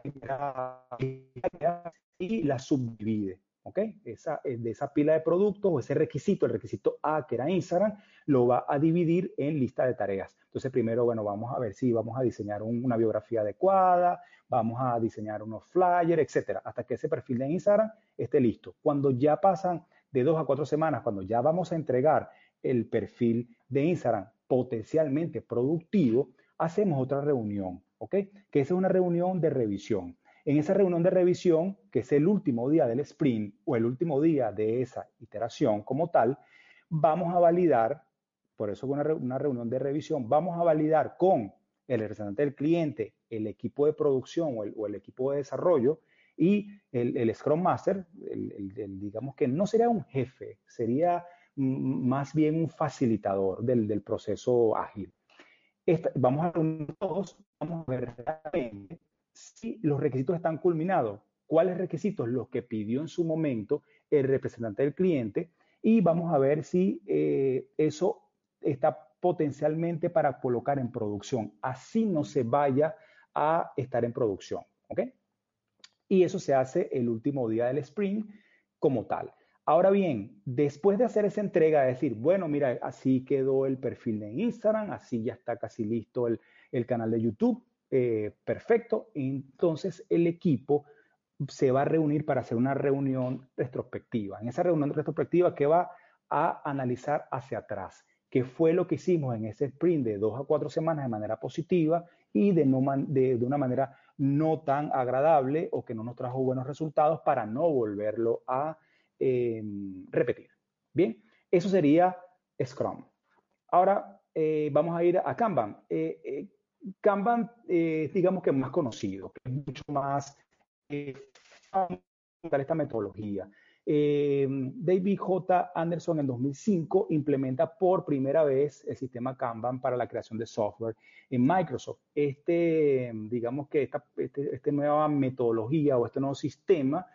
y la subdivide. ¿Ok? Esa, eh, de esa pila de productos o ese requisito, el requisito A que era Instagram, lo va a dividir en lista de tareas. Entonces, primero, bueno, vamos a ver si vamos a diseñar una biografía adecuada, vamos a diseñar unos flyers, etcétera, hasta que ese perfil de Instagram esté listo. Cuando ya pasan de dos a cuatro semanas, cuando ya vamos a entregar el perfil de Instagram potencialmente productivo, hacemos otra reunión, ¿ok? Que esa es una reunión de revisión. En esa reunión de revisión, que es el último día del sprint o el último día de esa iteración como tal, vamos a validar, por eso una, una reunión de revisión, vamos a validar con el representante del cliente, el equipo de producción o el, equipo de desarrollo y el, Scrum Master, digamos que no sería un jefe, sería más bien un facilitador del, proceso ágil. vamos a reunir todos, vamos a ver realmente si los requisitos están culminados. ¿Cuáles requisitos? Los que pidió en su momento el representante del cliente y vamos a ver si eh, eso está potencialmente para colocar en producción. Así no se vaya a estar en producción. ¿Ok? Y eso se hace el último día del sprint como tal. Ahora bien, después de hacer esa entrega, decir, bueno, mira, así quedó el perfil de Instagram, así ya está casi listo el, el canal de YouTube, eh, perfecto. Entonces el equipo se va a reunir para hacer una reunión retrospectiva. En esa reunión retrospectiva que va a analizar hacia atrás qué fue lo que hicimos en ese sprint de dos a cuatro semanas de manera positiva y de, no de, una manera no tan agradable o que no nos trajo buenos resultados para no volverlo a em, repetir. Bien, eso sería Scrum. Ahora eh, vamos a ir a Kanban. Eh, Kanban es, digamos que más conocido, es mucho más eh, esta metodología. Eh, David J. Anderson en 2005 implementa por primera vez el sistema Kanban para la creación de software en Microsoft. Este, digamos que esta, este, nueva metodología o este nuevo sistema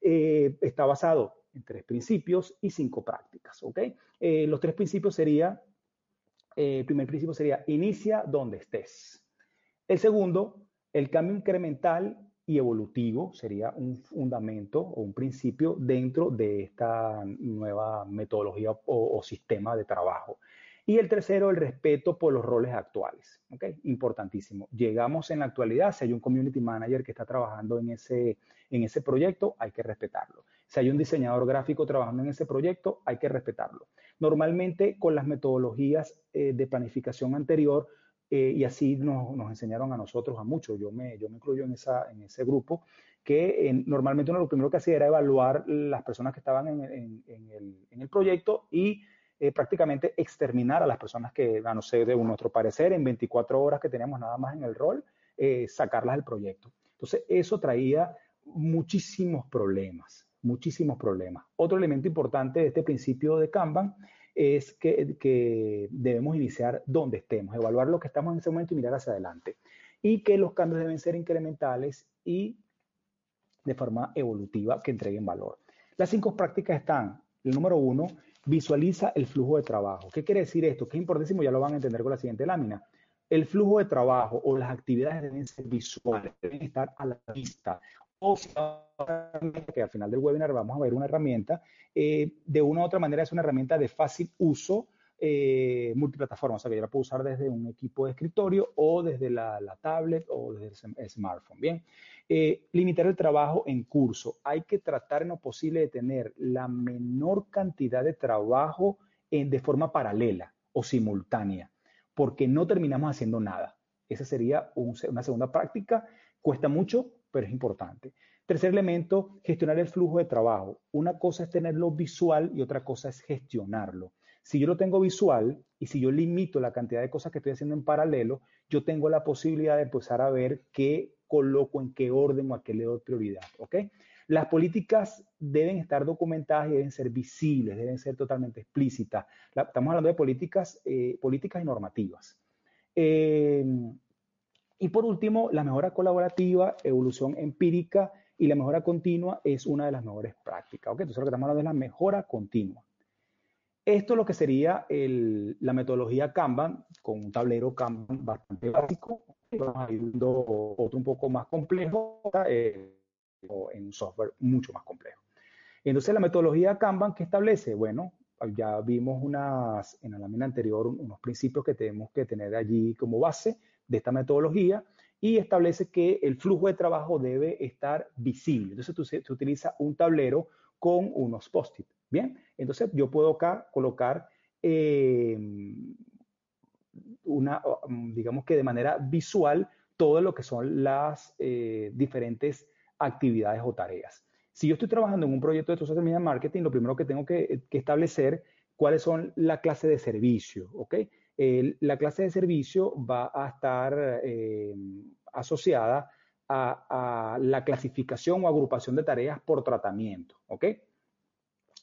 eh, está basado en tres principios y cinco prácticas. ¿okay? Eh, los tres principios serían el primer principio sería inicia donde estés. El segundo, el cambio incremental y evolutivo sería un fundamento o un principio dentro de esta nueva metodología o, sistema de trabajo. Y el tercero, el respeto por los roles actuales. ¿okay? Importantísimo. Llegamos en la actualidad, si hay un community manager que está trabajando en ese, en ese proyecto, hay que respetarlo. Si hay un diseñador gráfico trabajando en ese proyecto, hay que respetarlo. Normalmente con las metodologías eh, de planificación anterior, eh, y así nos, enseñaron a nosotros, a muchos, yo me, yo me incluyo en, esa, en ese grupo, que normalmente uno lo primero que hacía era evaluar las personas que estaban en, en, el, en el, proyecto y eh, prácticamente exterminar a las personas que, a no ser de nuestro parecer, en 24 horas que teníamos nada más en el rol, sacarlas del proyecto. Entonces, eso traía muchísimos problemas, muchísimos problemas. Otro elemento importante de este principio de Kanban es que, debemos iniciar donde estemos, evaluar lo que estamos en ese momento y mirar hacia adelante. Y que los cambios deben ser incrementales y de forma evolutiva que entreguen valor. Las cinco prácticas están, el número uno, visualiza el flujo de trabajo. ¿Qué quiere decir esto? Que es importantísimo, ya lo van a entender con la siguiente lámina. El flujo de trabajo o las actividades deben ser visuales, deben estar a la vista que al final del webinar vamos a ver una herramienta, eh, de una u otra manera es una herramienta de fácil uso eh, multiplataforma, o sea que yo la puedo usar desde un equipo de escritorio o desde la, tablet o desde el smartphone. Bien, eh, limitar el trabajo en curso. Hay que tratar en lo posible de tener la menor cantidad de trabajo en, de forma paralela o simultánea, porque no terminamos haciendo nada. Esa sería una segunda práctica. Cuesta mucho, pero es importante. Tercer elemento, gestionar el flujo de trabajo. Una cosa es tenerlo visual y otra cosa es gestionarlo. Si yo lo tengo visual y si yo limito la cantidad de cosas que estoy haciendo en paralelo, yo tengo la posibilidad de empezar a ver qué coloco, en qué orden o a qué le doy prioridad. ¿ok? Las políticas deben estar documentadas y deben ser visibles, deben ser totalmente explícitas. estamos hablando de políticas, eh, políticas y normativas. Eh, y por último, la mejora colaborativa, evolución empírica y la mejora continua es una de las mejores prácticas. ¿ok? Entonces, lo que estamos hablando es la mejora continua. Esto es lo que sería la metodología Kanban, con un tablero Kanban bastante básico. Vamos a ir viendo otro un poco más complejo eh, en un software mucho más complejo. Entonces, la metodología Kanban, ¿qué establece? Bueno, ya vimos unas, en la lámina anterior unos principios que tenemos que tener allí como base de esta metodología y establece que el flujo de trabajo debe estar visible. Entonces, tú, se, utiliza un tablero con unos post-it. Bien, entonces yo puedo acá colocar eh, una, mm, digamos que de manera visual, todo lo que son las eh, diferentes actividades o tareas. Si yo estoy trabajando en un proyecto de social media marketing, lo primero que tengo que, establecer cuáles son la clase de servicio, ¿ok? La clase de servicio va a estar eh, asociada a, a, la clasificación o agrupación de tareas por tratamiento, ¿ok?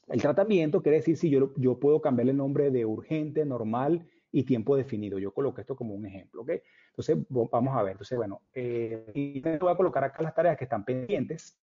El tratamiento quiere decir si yo, yo puedo cambiar el nombre de urgente, normal y tiempo definido. Yo coloqué esto como un ejemplo, ¿ok? Entonces, vamos a ver. Entonces, bueno, eh, voy a colocar acá las tareas que están pendientes,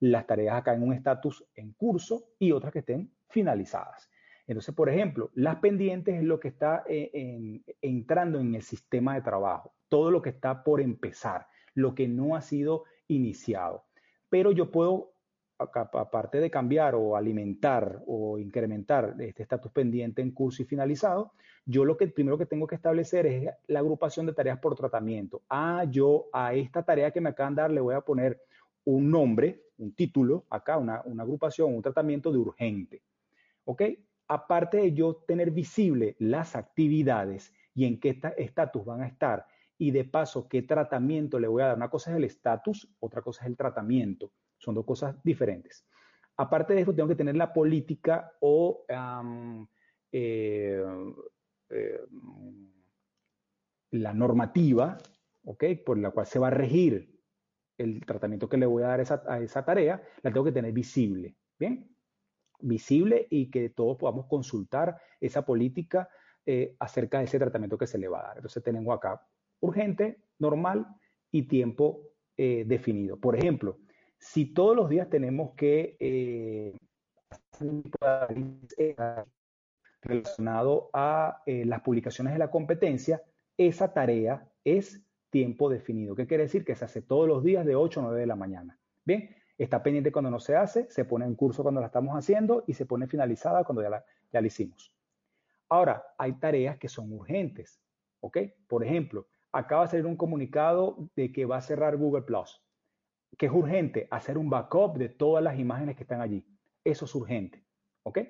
las tareas acá en un estatus en curso y otras que estén finalizadas. Entonces, por ejemplo, las pendientes es lo que está eh, entrando en el sistema de trabajo, todo lo que está por empezar, lo que no ha sido iniciado. Pero yo puedo aparte de cambiar o alimentar o incrementar este estatus pendiente en curso y finalizado, yo lo que primero que tengo que establecer es la agrupación de tareas por tratamiento. Ah, yo a esta tarea que me acaban de dar le voy a poner un nombre, un título, acá una, una agrupación, un tratamiento de urgente. ¿Ok? Aparte de yo tener visible las actividades y en qué estatus van a estar y de paso qué tratamiento le voy a dar. Una cosa es el estatus, otra cosa es el tratamiento. Son dos cosas diferentes. Aparte de eso, tengo que tener la política o eh, eh, la normativa, ¿ok? Por la cual se va a regir el tratamiento que le voy a dar a esa tarea, la tengo que tener visible, ¿bien? Visible y que todos podamos consultar esa política eh, acerca de ese tratamiento que se le va a dar. Entonces tenemos acá urgente, normal y tiempo definido. Por ejemplo, si todos los días tenemos que eh, relacionado a eh, las publicaciones de la competencia, esa tarea es tiempo definido. ¿Qué quiere decir? Que se hace todos los días de 8 a 9 de la mañana. Bien, está pendiente cuando no se hace, se pone en curso cuando la estamos haciendo y se pone finalizada cuando ya la, hicimos. Ahora, hay tareas que son urgentes, ¿ok? Por ejemplo, acaba de salir un comunicado de que va a cerrar Google Plus que es urgente hacer un backup de todas las imágenes que están allí. Eso es urgente. ¿Ok?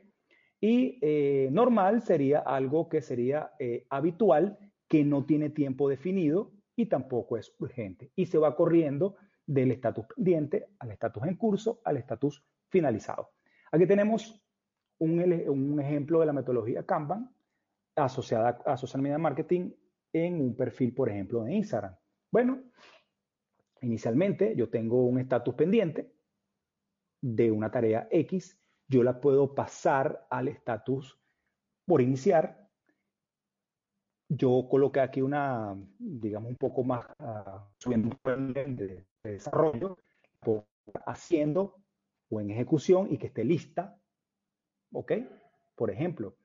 Y eh, normal sería algo que sería eh, habitual, que no tiene tiempo definido y tampoco es urgente. Y se va corriendo del estatus pendiente al estatus en curso al estatus finalizado. Aquí tenemos un, un, ejemplo de la metodología Kanban asociada a social media marketing en un perfil, por ejemplo, de Instagram. Bueno, Inicialmente yo tengo un estatus pendiente de una tarea X, yo la puedo pasar al estatus por iniciar. Yo coloqué aquí una, digamos, un poco más, uh, subiendo un de, de desarrollo, haciendo o en ejecución y que esté lista. ¿Ok? Por ejemplo,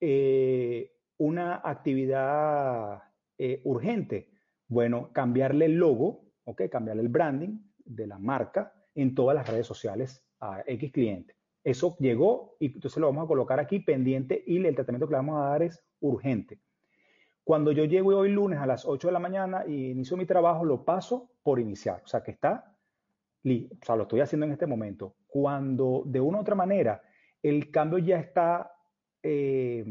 eh, una actividad eh, urgente. Bueno, cambiarle el logo ¿ok? Cambiar el branding de la marca en todas las redes sociales a X cliente. Eso llegó y entonces lo vamos a colocar aquí pendiente y el tratamiento que le vamos a dar es urgente. Cuando yo llego hoy lunes a las 8 de la mañana y inicio mi trabajo, lo paso por iniciar. O sea, que está, o sea, lo estoy haciendo en este momento. Cuando de una u otra manera el cambio ya está eh,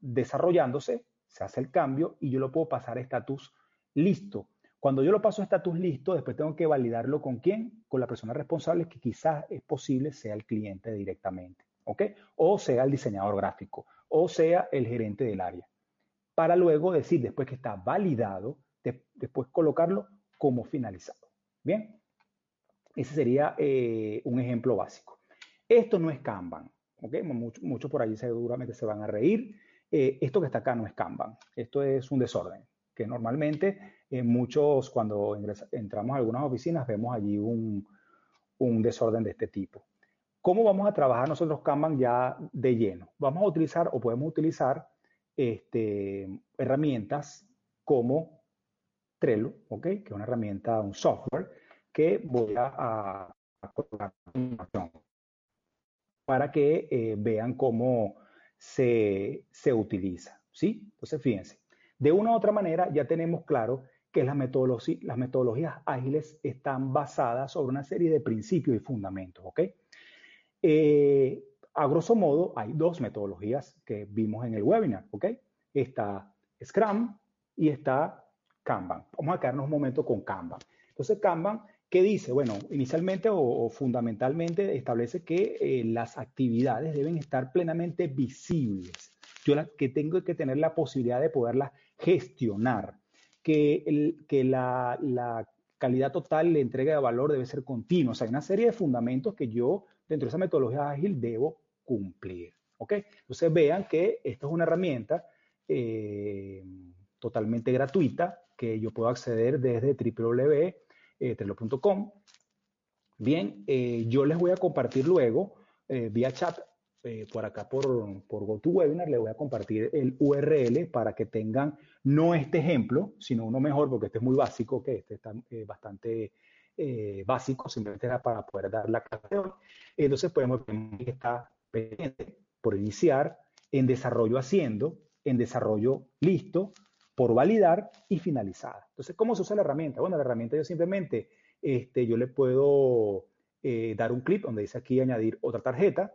desarrollándose, se hace el cambio y yo lo puedo pasar a estatus listo. Cuando yo lo paso a estatus listo, después tengo que validarlo con quién, con la persona responsable que quizás es posible sea el cliente directamente, ¿ok? O sea el diseñador gráfico, o sea el gerente del área para luego decir, después que está validado, después colocarlo como finalizado. Bien, ese sería eh, un ejemplo básico. Esto no es Kanban, ¿ok? Muchos por allí seguramente se van a reír. Eh, esto que está acá no es Kanban, esto es un desorden, que normalmente eh, muchos cuando entramos a algunas oficinas vemos allí un, un desorden de este tipo. ¿Cómo vamos a trabajar nosotros Kanban ya de lleno? Vamos a utilizar o podemos utilizar este, herramientas como Trello, ¿ok? Que es una herramienta, un software que voy a, colocar para que eh, vean cómo se, se, utiliza, ¿sí? Entonces, fíjense, de una u otra manera ya tenemos claro que las, las metodologías ágiles están basadas sobre una serie de principios y fundamentos, ¿ok? Eh, a grosso modo, hay dos metodologías que vimos en el webinar, ¿ok? Está Scrum y está Kanban. Vamos a quedarnos un momento con Kanban. Entonces, Kanban, ¿qué dice? Bueno, inicialmente o, fundamentalmente establece que eh, las actividades deben estar plenamente visibles. Yo que tengo que tener la posibilidad de poderlas gestionar, que, la calidad total, la entrega de valor debe ser continua. O sea, hay una serie de fundamentos que yo, dentro de esa metodología ágil, debo cumplir. ¿Ok? Entonces vean que esto es una herramienta eh, totalmente gratuita que yo puedo acceder desde www.trello.com. Bien, eh, yo les voy a compartir luego eh, vía chat por acá por, por GoToWebinar, les voy a compartir el URL para que tengan no este ejemplo, sino uno mejor, porque este es muy básico, que este está bastante básico, simplemente era para poder dar la clase Entonces podemos ver que está por iniciar, en desarrollo haciendo, en desarrollo listo, por validar y finalizada. Entonces, ¿cómo se usa la herramienta? Bueno, la herramienta yo simplemente, este, yo le puedo eh, dar un clip donde dice aquí añadir otra tarjeta.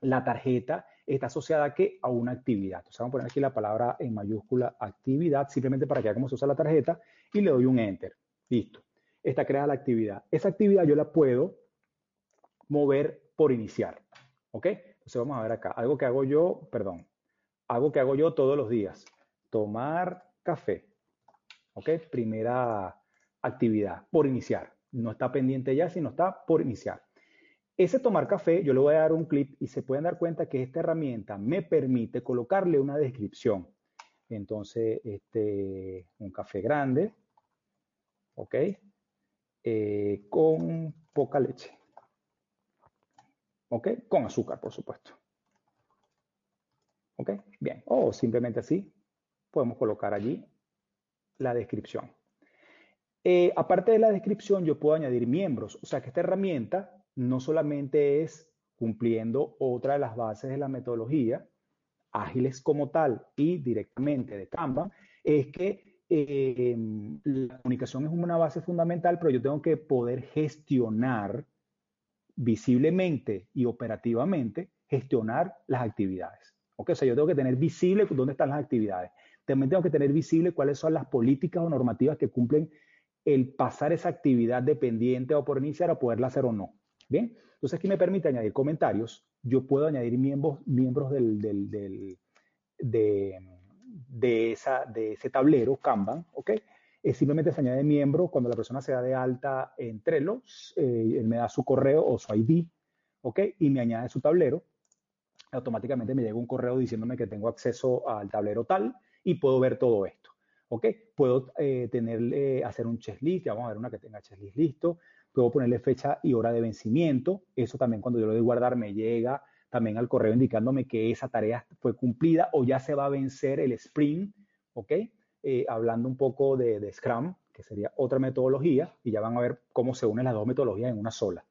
La tarjeta está asociada a, a una actividad. Entonces, vamos a poner aquí la palabra en mayúscula actividad, simplemente para que vean cómo se usa la tarjeta y le doy un enter. Listo. Está creada la actividad. Esa actividad yo la puedo mover por iniciar. ¿Ok? Entonces vamos a ver acá. Algo que hago yo, perdón, algo que hago yo todos los días. Tomar café. ¿Ok? Primera actividad por iniciar. No está pendiente ya, sino está por iniciar. Ese tomar café, yo le voy a dar un clip y se pueden dar cuenta que esta herramienta me permite colocarle una descripción. Entonces, este, un café grande, ¿ok? Eh, con poca leche. ¿Ok? Con azúcar, por supuesto. ¿Ok? Bien. O simplemente así podemos colocar allí la descripción. Eh, aparte de la descripción, yo puedo añadir miembros. O sea que esta herramienta no solamente es cumpliendo otra de las bases de la metodología, ágiles como tal y directamente de Canva, es que eh, la comunicación es una base fundamental, pero yo tengo que poder gestionar visiblemente y operativamente gestionar las actividades. ¿Ok? O sea, yo tengo que tener visible dónde están las actividades. También tengo que tener visible cuáles son las políticas o normativas que cumplen el pasar esa actividad dependiente o por iniciar o poderla hacer o no. Bien, entonces aquí me permite añadir comentarios. Yo puedo añadir miembros, miembros del, del, del de, de, esa, de ese tablero Kanban, ¿ok? Simplemente se añade miembro cuando la persona se da de alta en Trello, eh, él me da su correo o su ID, ¿ok? Y me añade su tablero. Automáticamente me llega un correo diciéndome que tengo acceso al tablero tal y puedo ver todo esto, ¿ok? Puedo eh, hacer un checklist, ya vamos a ver una que tenga checklist listo. Puedo ponerle fecha y hora de vencimiento. Eso también cuando yo lo doy guardar me llega también al correo indicándome que esa tarea fue cumplida o ya se va a vencer el sprint, ¿ok? Eh, hablando un poco de, Scrum, que sería otra metodología, y ya van a ver cómo se unen las dos metodologías en una sola.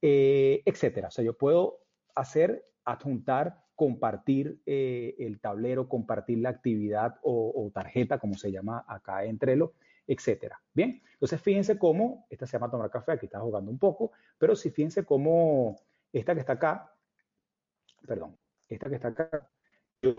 eh, etcétera. O sea, yo puedo hacer, adjuntar, compartir eh, el tablero, compartir la actividad o, tarjeta, como se llama acá en Trello, etcétera. Bien, entonces fíjense cómo, esta se llama tomar café, aquí está jugando un poco, pero si fíjense cómo esta que está acá, perdón, esta que está acá, yo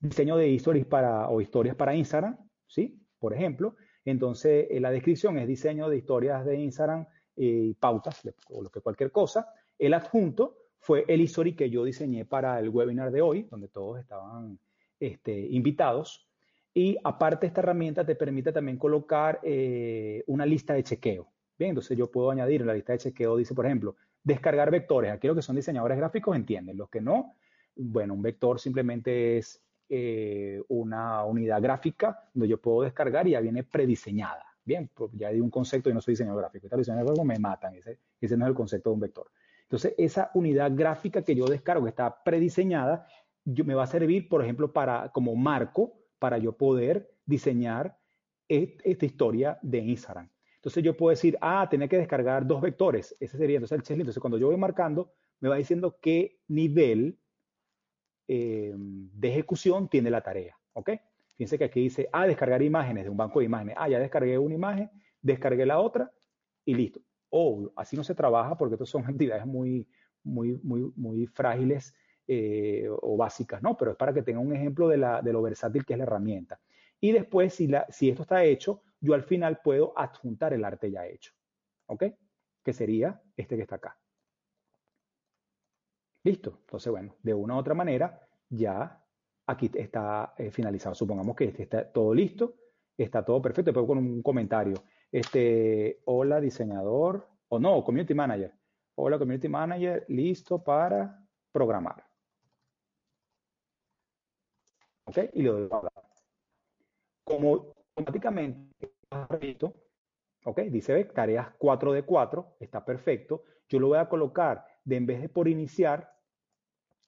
diseño de stories para, o historias para Instagram, ¿sí? Por ejemplo, entonces la descripción es diseño de historias de Instagram y pautas, o lo que cualquier cosa. El adjunto fue el history que yo diseñé para el webinar de hoy, donde todos estaban este, invitados. Y aparte esta herramienta te permite también colocar eh, una lista de chequeo. Bien, entonces yo puedo añadir en la lista de chequeo, dice por ejemplo, descargar vectores. Aquí que son diseñadores gráficos entienden, los que no, bueno, un vector simplemente es eh, una unidad gráfica donde yo puedo descargar y ya viene prediseñada. Bien, pues ya di un concepto, y no soy diseñador gráfico. Esta diseñador gráfico me matan, ese, ese no es el concepto de un vector. Entonces, esa unidad gráfica que yo descargo, que está prediseñada, yo, me va a servir, por ejemplo, para, como marco para yo poder diseñar esta historia de Instagram. Entonces yo puedo decir, ah, tenía que descargar dos vectores. Ese sería entonces el checklist. Entonces cuando yo voy marcando, me va diciendo qué nivel eh, de ejecución tiene la tarea. ¿Ok? Fíjense que aquí dice, ah, descargar imágenes de un banco de imágenes. Ah, ya descargué una imagen, descargué la otra y listo. O así no se trabaja porque estas son actividades muy, muy, muy, muy frágiles eh, o básicas, ¿no? Pero es para que tengan un ejemplo de, lo versátil que es la herramienta. Y después, si, si esto está hecho, yo al final puedo adjuntar el arte ya hecho. ¿Ok? Que sería este que está acá. Listo. Entonces, bueno, de una u otra manera, ya aquí está eh, finalizado. Supongamos que este está todo listo, está todo perfecto. Después con un comentario. Este, hola diseñador, o no, community manager. Hola community manager, listo para programar. ¿Ok? Y le doy a Como automáticamente ¿ok? Dice, tareas 4 de 4, está perfecto. Yo lo voy a colocar de en vez de por iniciar,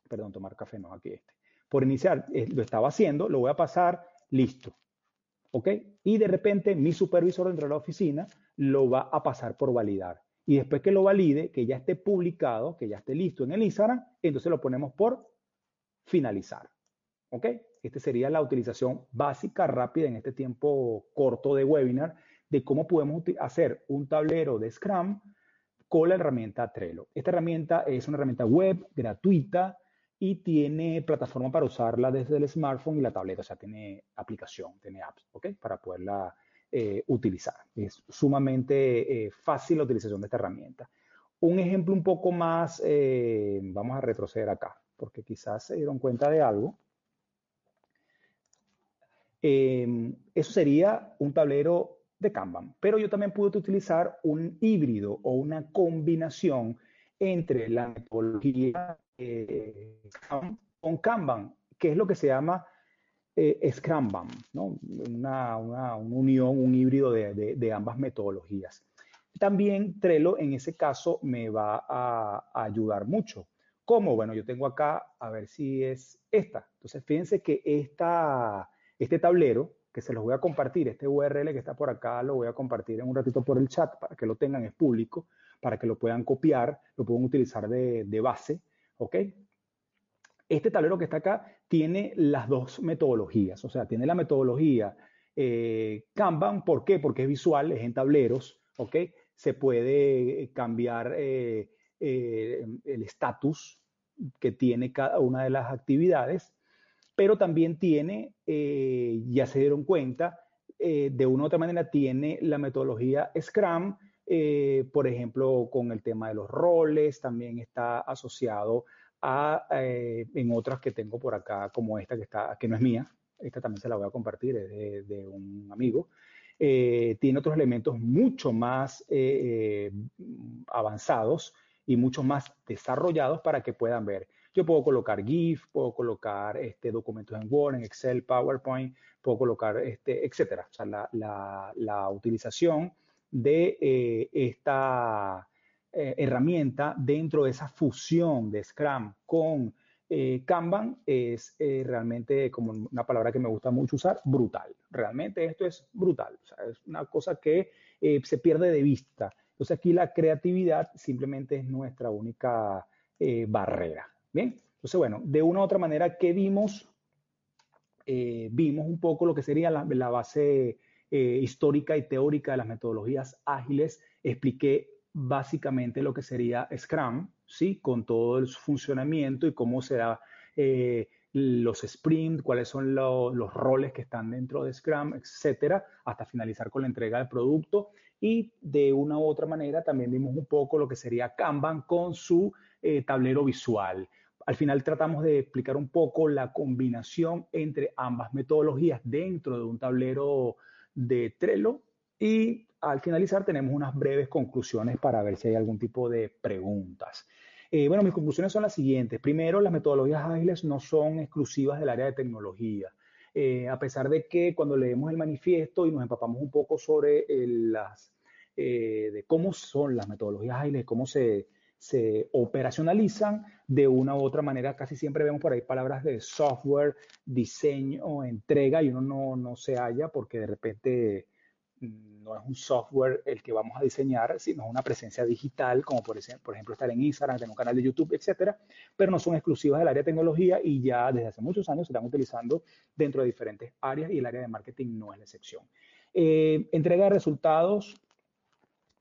perdón, tomar café, no, aquí este. Por iniciar, eh, lo estaba haciendo, lo voy a pasar, listo. ¿Ok? Y de repente mi supervisor dentro de la oficina lo va a pasar por validar. Y después que lo valide, que ya esté publicado, que ya esté listo en el Instagram, entonces lo ponemos por finalizar. ¿Ok? Esta sería la utilización básica, rápida en este tiempo corto de webinar de cómo podemos hacer un tablero de Scrum con la herramienta Trello. Esta herramienta es una herramienta web gratuita y tiene plataforma para usarla desde el smartphone y la tableta, o sea, tiene aplicación, tiene apps, ¿ok? Para poderla eh, utilizar. Es sumamente eh, fácil la utilización de esta herramienta. Un ejemplo un poco más, eh, vamos a retroceder acá, porque quizás se dieron cuenta de algo. Em, eso sería un tablero de Kanban, pero yo también puedo utilizar un híbrido o una combinación entre la metodología eh, con Kanban, que es lo que se llama eh, Scrumban, ¿no? una, unión, un híbrido de, ambas metodologías. También Trello en ese caso me va a, a ayudar mucho. ¿Cómo? Bueno, yo tengo acá, a ver si es esta. Entonces, fíjense que esta, este tablero, que se los voy a compartir, este URL que está por acá, lo voy a compartir en un ratito por el chat para que lo tengan, es público, para que lo puedan copiar, lo puedan utilizar de, base, ¿ok? Este tablero que está acá tiene las dos metodologías, o sea, tiene la metodología eh, Kanban, ¿por qué? Porque es visual, es en tableros, ¿ok? Se puede cambiar eh, eh, el estatus que tiene cada una de las actividades pero también tiene, eh, ya se dieron cuenta, eh, de una u otra manera tiene la metodología Scrum, eh, por ejemplo, con el tema de los roles, también está asociado a, en otras que tengo por acá, como esta que, está, que no es mía, esta también se la voy a compartir, es de, de un amigo. tiene otros elementos mucho más avanzados y mucho más desarrollados para que puedan ver. Yo puedo colocar GIF, puedo colocar este, documentos en Word, en Excel, PowerPoint, puedo colocar, este, etcétera. O sea, la, utilización de eh, esta eh, herramienta dentro de esa fusión de Scrum con eh, Kanban es realmente, como una palabra que me gusta mucho usar, brutal. Realmente esto es brutal. Es una cosa que se pierde de vista Entonces aquí la creatividad simplemente es nuestra única eh, barrera. Bien, entonces bueno, de una u otra manera, ¿qué vimos? Eh, vimos un poco lo que sería la, base eh, histórica y teórica de las metodologías ágiles. Expliqué básicamente lo que sería Scrum, ¿sí? Con todo el funcionamiento y cómo se da los sprints, cuáles son los roles que están dentro de Scrum, etcétera, hasta finalizar con la entrega del producto. Y de una u otra manera también vimos un poco lo que sería Kanban con su eh, tablero visual. Al final tratamos de explicar un poco la combinación entre ambas metodologías dentro de un tablero de Trello y al finalizar tenemos unas breves conclusiones para ver si hay algún tipo de preguntas. Eh, bueno, mis conclusiones son las siguientes. Primero, las metodologías ágiles no son exclusivas del área de tecnología. Eh, a pesar de que cuando leemos el manifiesto y nos empapamos un poco sobre las, eh, de cómo son las metodologías ágiles, cómo se, se operacionalizan, de una u otra manera casi siempre vemos por ahí palabras de software, diseño, entrega y uno no, no se halla porque de repente no es un software el que vamos a diseñar, sino una presencia digital, como por, ejemplo estar en Instagram, tener un canal de YouTube, etcétera, pero no son exclusivas del área de tecnología y ya desde hace muchos años se están utilizando dentro de diferentes áreas y el área de marketing no es la excepción. Eh, entrega de resultados,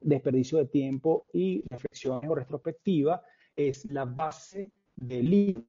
desperdicio de tiempo y reflexiones o retrospectiva es la base del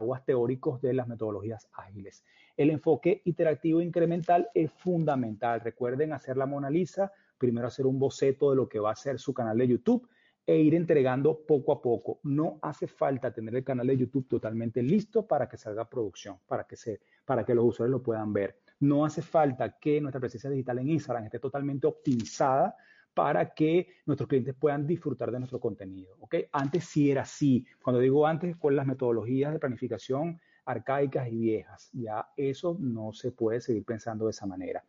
los teóricos de las metodologías ágiles. El enfoque iterativo incremental es fundamental. Recuerden hacer la Mona Lisa, primero hacer un boceto de lo que va a ser su canal de YouTube e ir entregando poco a poco. No hace falta tener el canal de YouTube totalmente listo para que salga producción, para que, se, para que los usuarios lo puedan ver. No hace falta que nuestra presencia digital en Instagram esté totalmente optimizada para que nuestros clientes puedan disfrutar de nuestro contenido. Antes sí era así. Cuando digo antes, con las metodologías de planificación arcaicas y viejas. Ya eso no se puede seguir pensando de esa manera.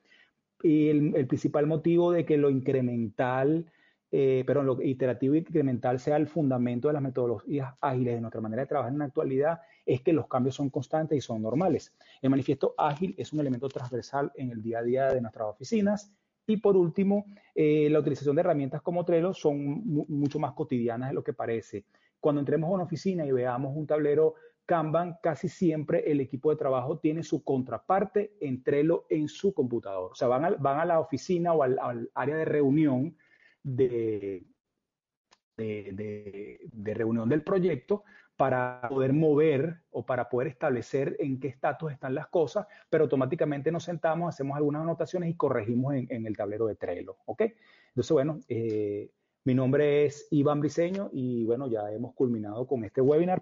Y el, principal motivo de que lo incremental, eh, pero lo iterativo e incremental sea el fundamento de las metodologías ágiles de nuestra manera de trabajar en la actualidad es que los cambios son constantes y son normales. El manifiesto ágil es un elemento transversal en el día a día de nuestras oficinas y por último, eh, la utilización de herramientas como Trello son mucho más cotidianas de lo que parece. Cuando entremos a una oficina y veamos un tablero Kanban, casi siempre el equipo de trabajo tiene su contraparte en Trello en su computador. O sea, van a, van a la oficina o al, área de reunión de, de, reunión del proyecto para poder mover o para poder establecer en qué estatus están las cosas, pero automáticamente nos sentamos, hacemos algunas anotaciones y corregimos en, el tablero de Trello, ¿ok? Entonces, bueno, eh, mi nombre es Iván Briseño y bueno, ya hemos culminado con este webinar.